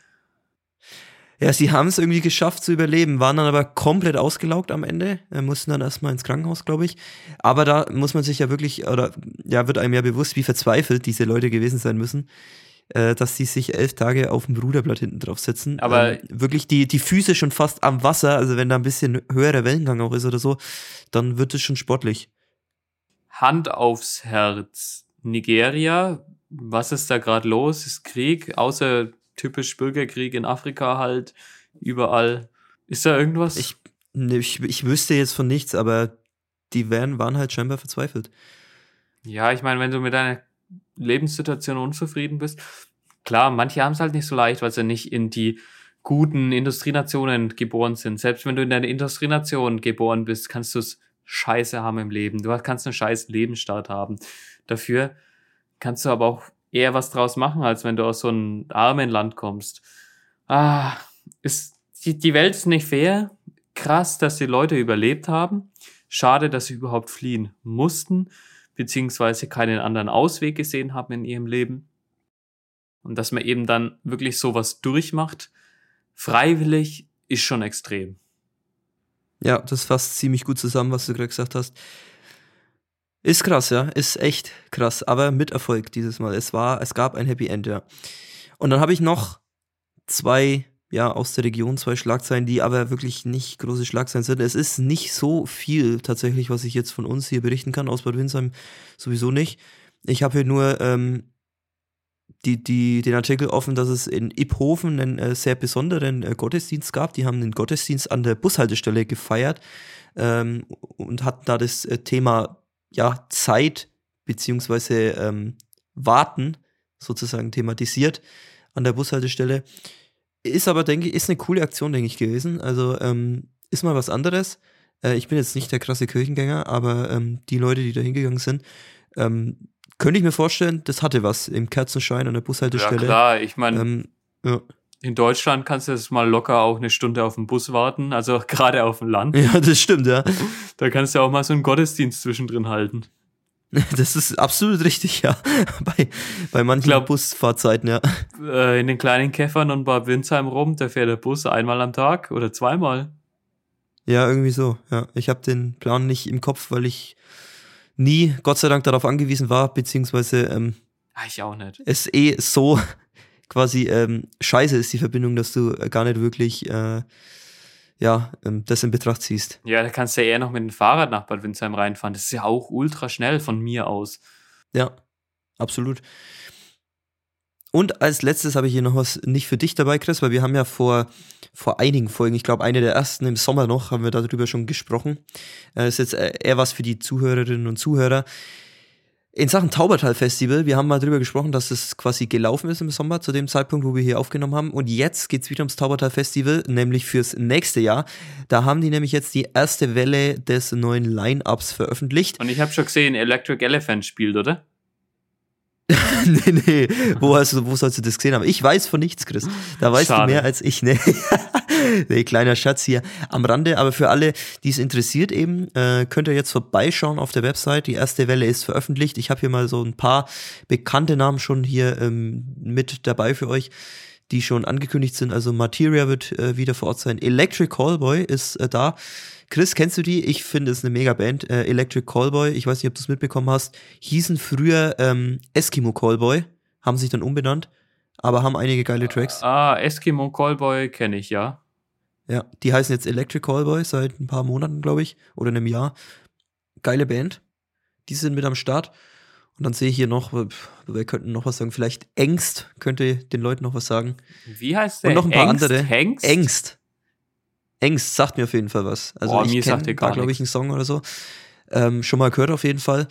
[SPEAKER 1] Ja, sie haben es irgendwie geschafft zu überleben, waren dann aber komplett ausgelaugt am Ende, äh, mussten dann erstmal ins Krankenhaus, glaube ich. Aber da muss man sich ja wirklich, oder ja, wird einem ja bewusst, wie verzweifelt diese Leute gewesen sein müssen, äh, dass sie sich elf Tage auf dem Ruderblatt hinten drauf sitzen.
[SPEAKER 2] Aber-
[SPEAKER 1] ähm, wirklich die, die Füße schon fast am Wasser, also wenn da ein bisschen höherer Wellengang auch ist oder so, dann wird es schon sportlich.
[SPEAKER 2] Hand aufs Herz. Nigeria, was ist da gerade los? Ist Krieg, außer typisch Bürgerkrieg in Afrika halt, überall. Ist da irgendwas?
[SPEAKER 1] Ich, ne, ich, ich wüsste jetzt von nichts, aber die wären, waren halt scheinbar verzweifelt.
[SPEAKER 2] Ja, ich meine, wenn du mit deiner Lebenssituation unzufrieden bist, klar, manche haben es halt nicht so leicht, weil sie nicht in die guten Industrienationen geboren sind. Selbst wenn du in deiner Industrienation geboren bist, kannst du es scheiße haben im Leben. Du kannst einen scheiß Lebensstart haben. Dafür kannst du aber auch eher was draus machen, als wenn du aus so einem armen Land kommst. Ah, ist, die, die Welt ist nicht fair. Krass, dass die Leute überlebt haben. Schade, dass sie überhaupt fliehen mussten beziehungsweise keinen anderen Ausweg gesehen haben in ihrem Leben. Und dass man eben dann wirklich sowas durchmacht, freiwillig, ist schon extrem.
[SPEAKER 1] Ja, das fasst ziemlich gut zusammen, was du gerade gesagt hast. Ist krass, ja, ist echt krass, aber mit Erfolg dieses Mal. Es war, es gab ein Happy End, ja. Und dann habe ich noch zwei, ja, aus der Region, zwei Schlagzeilen, die aber wirklich nicht große Schlagzeilen sind. Es ist nicht so viel tatsächlich, was ich jetzt von uns hier berichten kann, aus Bad Windsheim sowieso nicht. Ich habe hier nur ähm, die, die, den Artikel offen, dass es in Iphofen einen äh, sehr besonderen äh, Gottesdienst gab. Die haben den Gottesdienst an der Bushaltestelle gefeiert ähm, und hatten da das äh, Thema ja, Zeit beziehungsweise ähm, Warten sozusagen thematisiert an der Bushaltestelle. Ist aber, denke ich, ist eine coole Aktion, denke ich, gewesen. Also ähm, ist mal was anderes. Äh, ich bin jetzt nicht der krasse Kirchengänger, aber ähm, die Leute, die da hingegangen sind, ähm, könnte ich mir vorstellen, das hatte was im Kerzenschein an der
[SPEAKER 2] Ja
[SPEAKER 1] Bushaltestelle.
[SPEAKER 2] klar, ich meine,
[SPEAKER 1] Ähm, ja.
[SPEAKER 2] In Deutschland kannst du jetzt mal locker auch eine Stunde auf den Bus warten, also gerade auf dem Land.
[SPEAKER 1] ja, das stimmt, ja.
[SPEAKER 2] Da kannst du auch mal so einen Gottesdienst zwischendrin halten.
[SPEAKER 1] Das ist absolut richtig, ja. Bei, bei manchen
[SPEAKER 2] Glaub-
[SPEAKER 1] Busfahrzeiten, ja.
[SPEAKER 2] Äh, in den kleinen Käffern und bei Windsheim rum, da fährt der Bus einmal am Tag oder zweimal.
[SPEAKER 1] Ja, irgendwie so. Ja, ich habe den Plan nicht im Kopf, weil ich nie, Gott sei Dank, darauf angewiesen war, beziehungsweise ähm,
[SPEAKER 2] Ah, ich auch nicht.
[SPEAKER 1] es eh so quasi ähm, scheiße ist die Verbindung, dass du äh, gar nicht wirklich äh, ja ähm, das in Betracht ziehst.
[SPEAKER 2] Ja, da kannst du ja eher noch mit dem Fahrrad nach Bad Windsheim reinfahren. Das ist ja auch ultra schnell von mir aus.
[SPEAKER 1] Ja, absolut. Und als letztes habe ich hier noch was nicht für dich dabei, Chris, weil wir haben ja vor, vor einigen Folgen, ich glaube eine der ersten im Sommer noch, haben wir darüber schon gesprochen. Äh, ist jetzt äh, eher was für die Zuhörerinnen und Zuhörer. In Sachen Taubertal Festival, wir haben mal drüber gesprochen, dass es quasi gelaufen ist im Sommer, zu dem Zeitpunkt, wo wir hier aufgenommen haben. Und jetzt geht's wieder ums Taubertal Festival, nämlich fürs nächste Jahr. Da haben die nämlich jetzt die erste Welle des neuen Line-Ups veröffentlicht.
[SPEAKER 2] Und ich habe schon gesehen, Electric Elephant spielt, oder?
[SPEAKER 1] nee, nee, wo, hast du, wo sollst du das gesehen haben? Ich weiß von nichts, Chris. Da weißt
[SPEAKER 2] Schade.
[SPEAKER 1] du mehr als ich. Nee. nee, kleiner Schatz hier am Rande. Aber für alle, die es interessiert eben, äh, könnt ihr jetzt vorbeischauen auf der Website. Die erste Welle ist veröffentlicht. Ich habe hier mal so ein paar bekannte Namen schon hier ähm, mit dabei für euch, die schon angekündigt sind. Also Materia wird äh, wieder vor Ort sein. Electric Callboy ist äh, da. Chris, kennst du die? Ich finde, es eine mega Band. Äh, Electric Callboy, ich weiß nicht, ob du es mitbekommen hast, hießen früher ähm, Eskimo Callboy, haben sich dann umbenannt, aber haben einige geile Tracks.
[SPEAKER 2] Ah, Eskimo Callboy kenne ich, ja.
[SPEAKER 1] Ja, die heißen jetzt Electric Callboy seit ein paar Monaten, glaube ich, oder einem Jahr. Geile Band. Die sind mit am Start. Und dann sehe ich hier noch, wir könnten noch was sagen, vielleicht Ängst könnte den Leuten noch was sagen.
[SPEAKER 2] Wie heißt der?
[SPEAKER 1] Und noch ein paar
[SPEAKER 2] Engst?
[SPEAKER 1] andere.
[SPEAKER 2] Hengst?
[SPEAKER 1] Ängst. Ängst sagt mir auf jeden Fall was. Also
[SPEAKER 2] Boah,
[SPEAKER 1] ich kenne da, glaube ich, einen Song oder so. Ähm, schon mal gehört auf jeden Fall.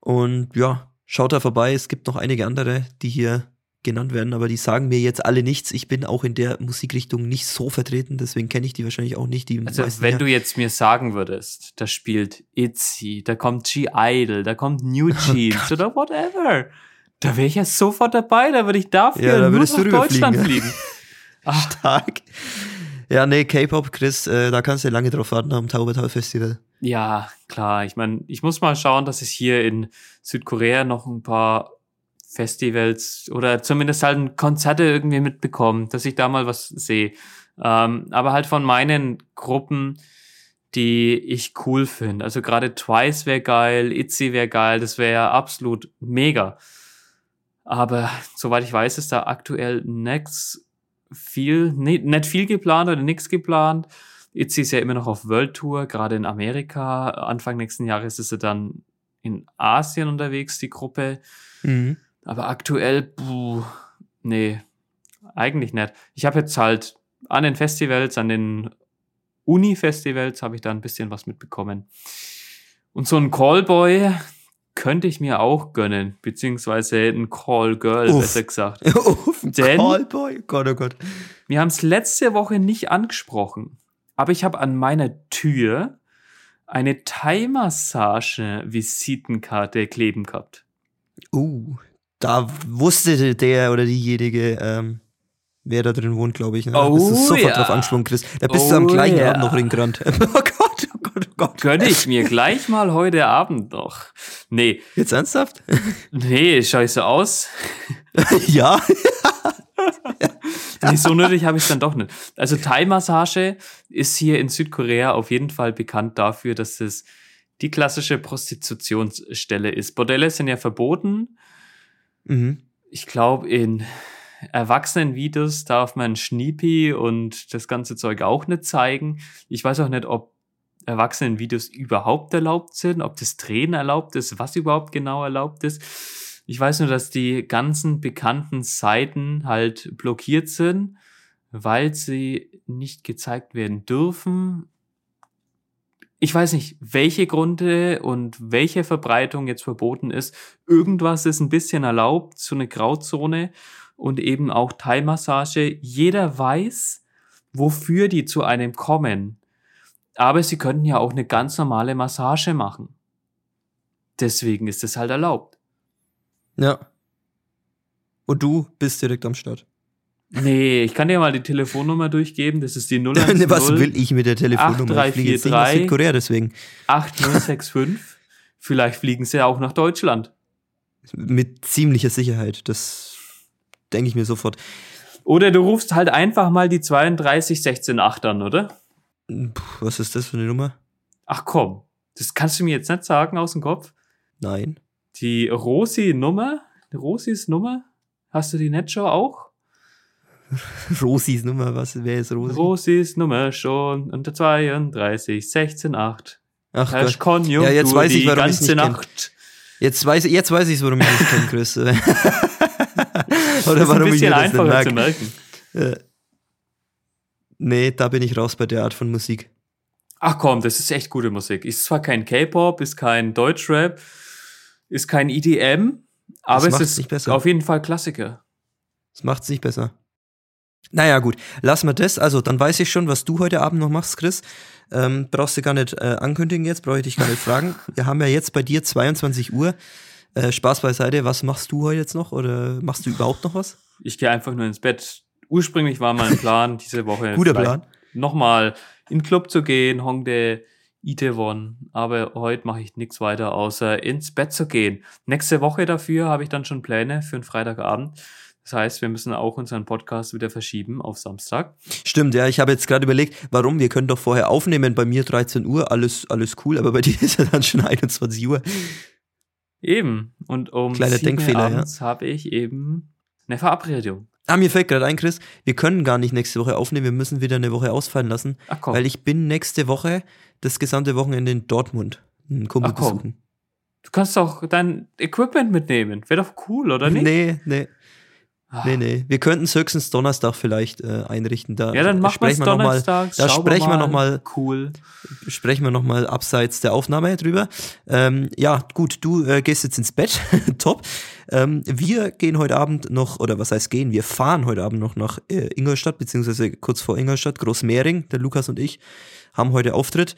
[SPEAKER 1] Und ja, schaut da vorbei. Es gibt noch einige andere, die hier genannt werden, aber die sagen mir jetzt alle nichts. Ich bin auch in der Musikrichtung nicht so vertreten, deswegen kenne ich die wahrscheinlich auch nicht.
[SPEAKER 2] Also, wenn
[SPEAKER 1] ja.
[SPEAKER 2] du jetzt mir sagen würdest, da spielt Itzy, da kommt G-Idol, da kommt New Jeans oder whatever, da wäre ich ja sofort dabei, da würde ich dafür
[SPEAKER 1] Ja, da
[SPEAKER 2] nur nach Deutschland
[SPEAKER 1] rüberfliegen.
[SPEAKER 2] fliegen. Ach,
[SPEAKER 1] Stark. Ja, nee, K-Pop, Chris, äh, da kannst du lange drauf warten am Taubertal Festival.
[SPEAKER 2] ja, klar, ich meine, ich muss mal schauen, dass ich hier in Südkorea noch ein paar Festivals oder zumindest halt Konzerte irgendwie mitbekomme, dass ich da mal was sehe. Ähm, aber halt von meinen Gruppen, die ich cool finde. Also gerade Twice wäre geil, Itzy wäre geil, das wäre absolut mega. Aber soweit ich weiß, ist da aktuell nix viel, nee, nicht viel geplant oder nichts geplant. Itzy ist ja immer noch auf World Tour, gerade in Amerika. Anfang nächsten Jahres ist sie dann in Asien unterwegs, die Gruppe.
[SPEAKER 1] Mhm.
[SPEAKER 2] Aber aktuell, puh, nee, eigentlich nicht. Ich habe jetzt halt an den Festivals, an den Uni-Festivals habe ich da ein bisschen was mitbekommen. Und so ein Callboy könnte ich mir auch gönnen, beziehungsweise ein Callgirl, besser gesagt.
[SPEAKER 1] Uff,
[SPEAKER 2] Denn-
[SPEAKER 1] Callboy. Gott, oh Gott.
[SPEAKER 2] Wir haben es letzte Woche nicht angesprochen, aber ich habe an meiner Tür eine Thai-Massage-Visitenkarte kleben gehabt.
[SPEAKER 1] Uh, da wusste der oder diejenige, ähm, wer da drin wohnt, glaube ich. Ne? Da bist du
[SPEAKER 2] Oh,
[SPEAKER 1] sofort
[SPEAKER 2] ja.
[SPEAKER 1] drauf angesprungen, Chris. Da bist du am
[SPEAKER 2] Oh,
[SPEAKER 1] gleichen
[SPEAKER 2] ja.
[SPEAKER 1] Abend noch hingerannt. oh Gott, oh Gott, oh Gott.
[SPEAKER 2] Gönne ich mir gleich mal heute Abend noch. Nee,
[SPEAKER 1] Jetzt ernsthaft?
[SPEAKER 2] nee, so aus.
[SPEAKER 1] ja.
[SPEAKER 2] Nee, so nötig habe ich dann doch nicht. Also Thai-Massage ist hier in Südkorea auf jeden Fall bekannt dafür, dass es die klassische Prostitutionsstelle ist. Bordelle sind ja verboten.
[SPEAKER 1] Mhm.
[SPEAKER 2] Ich glaube, in Erwachsenenvideos darf man Schniepi und das ganze Zeug auch nicht zeigen. Ich weiß auch nicht, ob Erwachsenenvideos überhaupt erlaubt sind, ob das Drehen erlaubt ist, was überhaupt genau erlaubt ist. Ich weiß nur, dass die ganzen bekannten Seiten halt blockiert sind, weil sie nicht gezeigt werden dürfen. Ich weiß nicht, welche Gründe und welche Verbreitung jetzt verboten ist. Irgendwas ist ein bisschen erlaubt, so eine Grauzone und eben auch Thai-Massage. Jeder weiß, wofür die zu einem kommen. Aber sie könnten ja auch eine ganz normale Massage machen. Deswegen ist es halt erlaubt.
[SPEAKER 1] Ja. Und du bist direkt am Start.
[SPEAKER 2] Nee, ich kann dir mal die Telefonnummer durchgeben. Das ist die 010
[SPEAKER 1] Was will ich mit der Telefonnummer? Ich fliege jetzt nicht nach
[SPEAKER 2] 8343.
[SPEAKER 1] Südkorea, deswegen.
[SPEAKER 2] 8065. Vielleicht fliegen sie ja auch nach Deutschland.
[SPEAKER 1] Mit ziemlicher Sicherheit. Das denke ich mir sofort.
[SPEAKER 2] Oder du rufst halt einfach mal die 32168 an, oder?
[SPEAKER 1] Puh, was ist das für eine Nummer?
[SPEAKER 2] Ach komm, das kannst du mir jetzt nicht sagen aus dem Kopf.
[SPEAKER 1] Nein.
[SPEAKER 2] Die Rosi-Nummer, Rosis Nummer, hast du die nicht schon auch?
[SPEAKER 1] Rosis Nummer, was? Wer ist Rosi?
[SPEAKER 2] Rosis Nummer schon unter 32, 16, 8.
[SPEAKER 1] Ach
[SPEAKER 2] Herrsch
[SPEAKER 1] Gott. Ja, jetzt weiß ich, warum
[SPEAKER 2] ganze
[SPEAKER 1] nicht kenn. Jetzt weiß, jetzt weiß ich, warum ich nicht kenne, Chris. Oder
[SPEAKER 2] Das ist ein
[SPEAKER 1] warum ich
[SPEAKER 2] bisschen
[SPEAKER 1] nicht
[SPEAKER 2] einfacher zu
[SPEAKER 1] merke.
[SPEAKER 2] merken.
[SPEAKER 1] Äh, nee, da bin ich raus bei der Art von Musik.
[SPEAKER 2] Ach komm, das ist echt gute Musik. Ist zwar kein K-Pop, ist kein Deutschrap, Ist kein EDM, aber es ist auf jeden Fall Klassiker.
[SPEAKER 1] Das macht's nicht besser. Naja, gut. Lass mal das. Also, dann weiß ich schon, was du heute Abend noch machst, Chris. Ähm, brauchst du gar nicht äh, ankündigen jetzt, brauche ich dich gar nicht fragen. Wir haben ja jetzt bei dir 22 Uhr. Äh, Spaß beiseite. Was machst du heute jetzt noch? Oder machst du überhaupt noch was?
[SPEAKER 2] Ich gehe einfach nur ins Bett. Ursprünglich war mein Plan, diese Woche
[SPEAKER 1] Guter Plan.
[SPEAKER 2] nochmal in den Club zu gehen, Hongdae, Itaewon. Aber heute mache ich nichts weiter, außer ins Bett zu gehen. Nächste Woche dafür habe ich dann schon Pläne für einen Freitagabend. Das heißt, wir müssen auch unseren Podcast wieder verschieben auf Samstag.
[SPEAKER 1] Stimmt, ja. Ich habe jetzt gerade überlegt, warum? Wir können doch vorher aufnehmen. Bei mir 13 Uhr, alles, alles cool. Aber bei dir ist ja dann schon 21 Uhr.
[SPEAKER 2] Eben. Und um
[SPEAKER 1] Kleiner Denkfehler, ja.
[SPEAKER 2] abends habe ich eben eine Verabredung.
[SPEAKER 1] Ah, mir fällt gerade ein, Chris. Wir können gar nicht nächste Woche aufnehmen. Wir müssen wieder eine Woche ausfallen lassen.
[SPEAKER 2] Ach komm.
[SPEAKER 1] Weil ich bin nächste Woche das gesamte Wochenende in Dortmund. Einen Kumpel
[SPEAKER 2] Ach komm.
[SPEAKER 1] besuchen.
[SPEAKER 2] du kannst doch dein Equipment mitnehmen. Wäre doch cool, oder nicht?
[SPEAKER 1] Nee, nee.
[SPEAKER 2] Ah.
[SPEAKER 1] Nee, nee. Wir könnten es höchstens Donnerstag vielleicht äh, einrichten. Da
[SPEAKER 2] Ja, dann machen wir es donnerstags.
[SPEAKER 1] da sprechen wir noch mal-
[SPEAKER 2] Cool.
[SPEAKER 1] sprechen wir nochmal abseits der Aufnahme drüber. Ähm, ja, gut, du äh, gehst jetzt ins Bett. Top. Ähm, wir gehen heute Abend noch, oder was heißt gehen? Wir fahren heute Abend noch nach äh, Ingolstadt, beziehungsweise kurz vor Ingolstadt, Großmehring. Der Lukas und ich haben heute Auftritt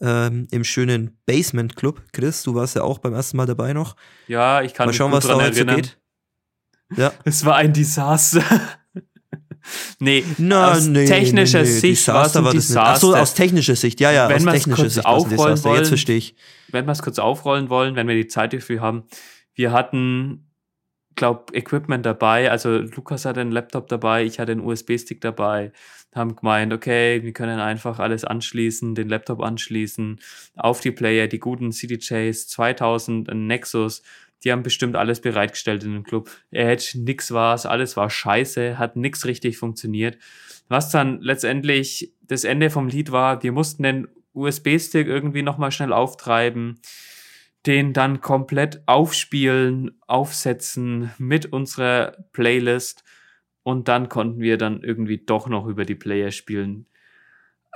[SPEAKER 1] ähm, im schönen Basement Club. Chris, du warst ja auch beim ersten Mal dabei noch.
[SPEAKER 2] Ja, ich kann
[SPEAKER 1] Mal schauen, was da heute so geht. Ja.
[SPEAKER 2] Es war ein Desaster. nee,
[SPEAKER 1] Na,
[SPEAKER 2] aus
[SPEAKER 1] nee,
[SPEAKER 2] technischer
[SPEAKER 1] nee, nee.
[SPEAKER 2] Sicht war es
[SPEAKER 1] Desaster
[SPEAKER 2] ein
[SPEAKER 1] war. Ach so,
[SPEAKER 2] Desaster.
[SPEAKER 1] aus technischer Sicht. Ja, ja,
[SPEAKER 2] Wenn
[SPEAKER 1] aus technischer
[SPEAKER 2] kurz
[SPEAKER 1] Sicht es ein
[SPEAKER 2] aufrollen
[SPEAKER 1] Desaster. Jetzt
[SPEAKER 2] wollen-
[SPEAKER 1] verstehe ich.
[SPEAKER 2] wenn wir es kurz aufrollen wollen, wenn wir die Zeit dafür haben, wir hatten, glaub, Equipment dabei. Also Lukas hatte einen Laptop dabei, ich hatte einen USB-Stick dabei. Haben gemeint, okay, wir können einfach alles anschließen, den Laptop anschließen, auf die Player, die guten CDJs, 2000, ein Nexus. Die haben bestimmt alles bereitgestellt in dem Club. Edge, nix war's, alles war scheiße, hat nix richtig funktioniert. Was dann letztendlich das Ende vom Lied war, wir mussten den USB-Stick irgendwie nochmal schnell auftreiben, den dann komplett aufspielen, aufsetzen mit unserer Playlist und dann konnten wir dann irgendwie doch noch über die Player spielen.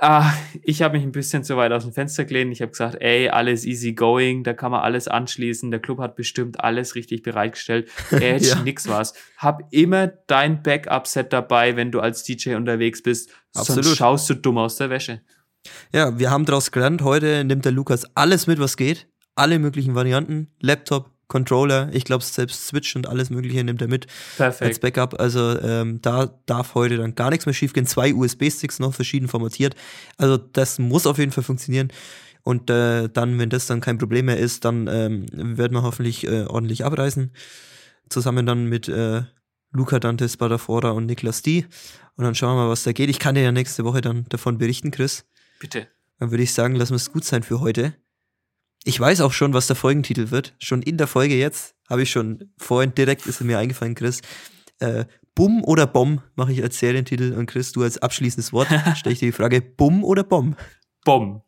[SPEAKER 2] Ah, ich habe mich ein bisschen zu weit aus dem Fenster gelehnt. Ich habe gesagt, ey, alles easy going, da kann man alles anschließen. Der Club hat bestimmt alles richtig bereitgestellt. Edge,
[SPEAKER 1] Ja.
[SPEAKER 2] nix was. Hab immer dein Backup-Set dabei, wenn du als DJ unterwegs bist.
[SPEAKER 1] Absolut.
[SPEAKER 2] Sonst schaust du dumm aus der Wäsche.
[SPEAKER 1] Ja, wir haben daraus gelernt, heute nimmt der Lukas alles mit, was geht. Alle möglichen Varianten. Laptop, Controller, ich glaube selbst Switch und alles mögliche nimmt er mit als
[SPEAKER 2] Perfekt.
[SPEAKER 1] Backup. Also ähm, da darf heute dann gar nichts mehr schiefgehen. Zwei USB-Sticks noch verschieden formatiert. Also das muss auf jeden Fall funktionieren. Und äh, dann, wenn das dann kein Problem mehr ist, dann ähm, werden wir hoffentlich äh, ordentlich abreißen. Zusammen dann mit äh, Luca Dante Spadafora und Niklas D. Und dann schauen wir mal, was da geht. Ich kann dir ja nächste Woche dann davon berichten, Chris.
[SPEAKER 2] Bitte.
[SPEAKER 1] Dann würde ich sagen, lassen wir es gut sein für heute. Ich weiß auch schon, was der Folgentitel wird. Schon in der Folge jetzt habe ich schon vorhin direkt ist mir eingefallen, Chris. Äh, Bum oder Bom mache ich als Serientitel und Chris, du als abschließendes Wort stelle ich dir die Frage, Bum oder Bom?
[SPEAKER 2] Bom.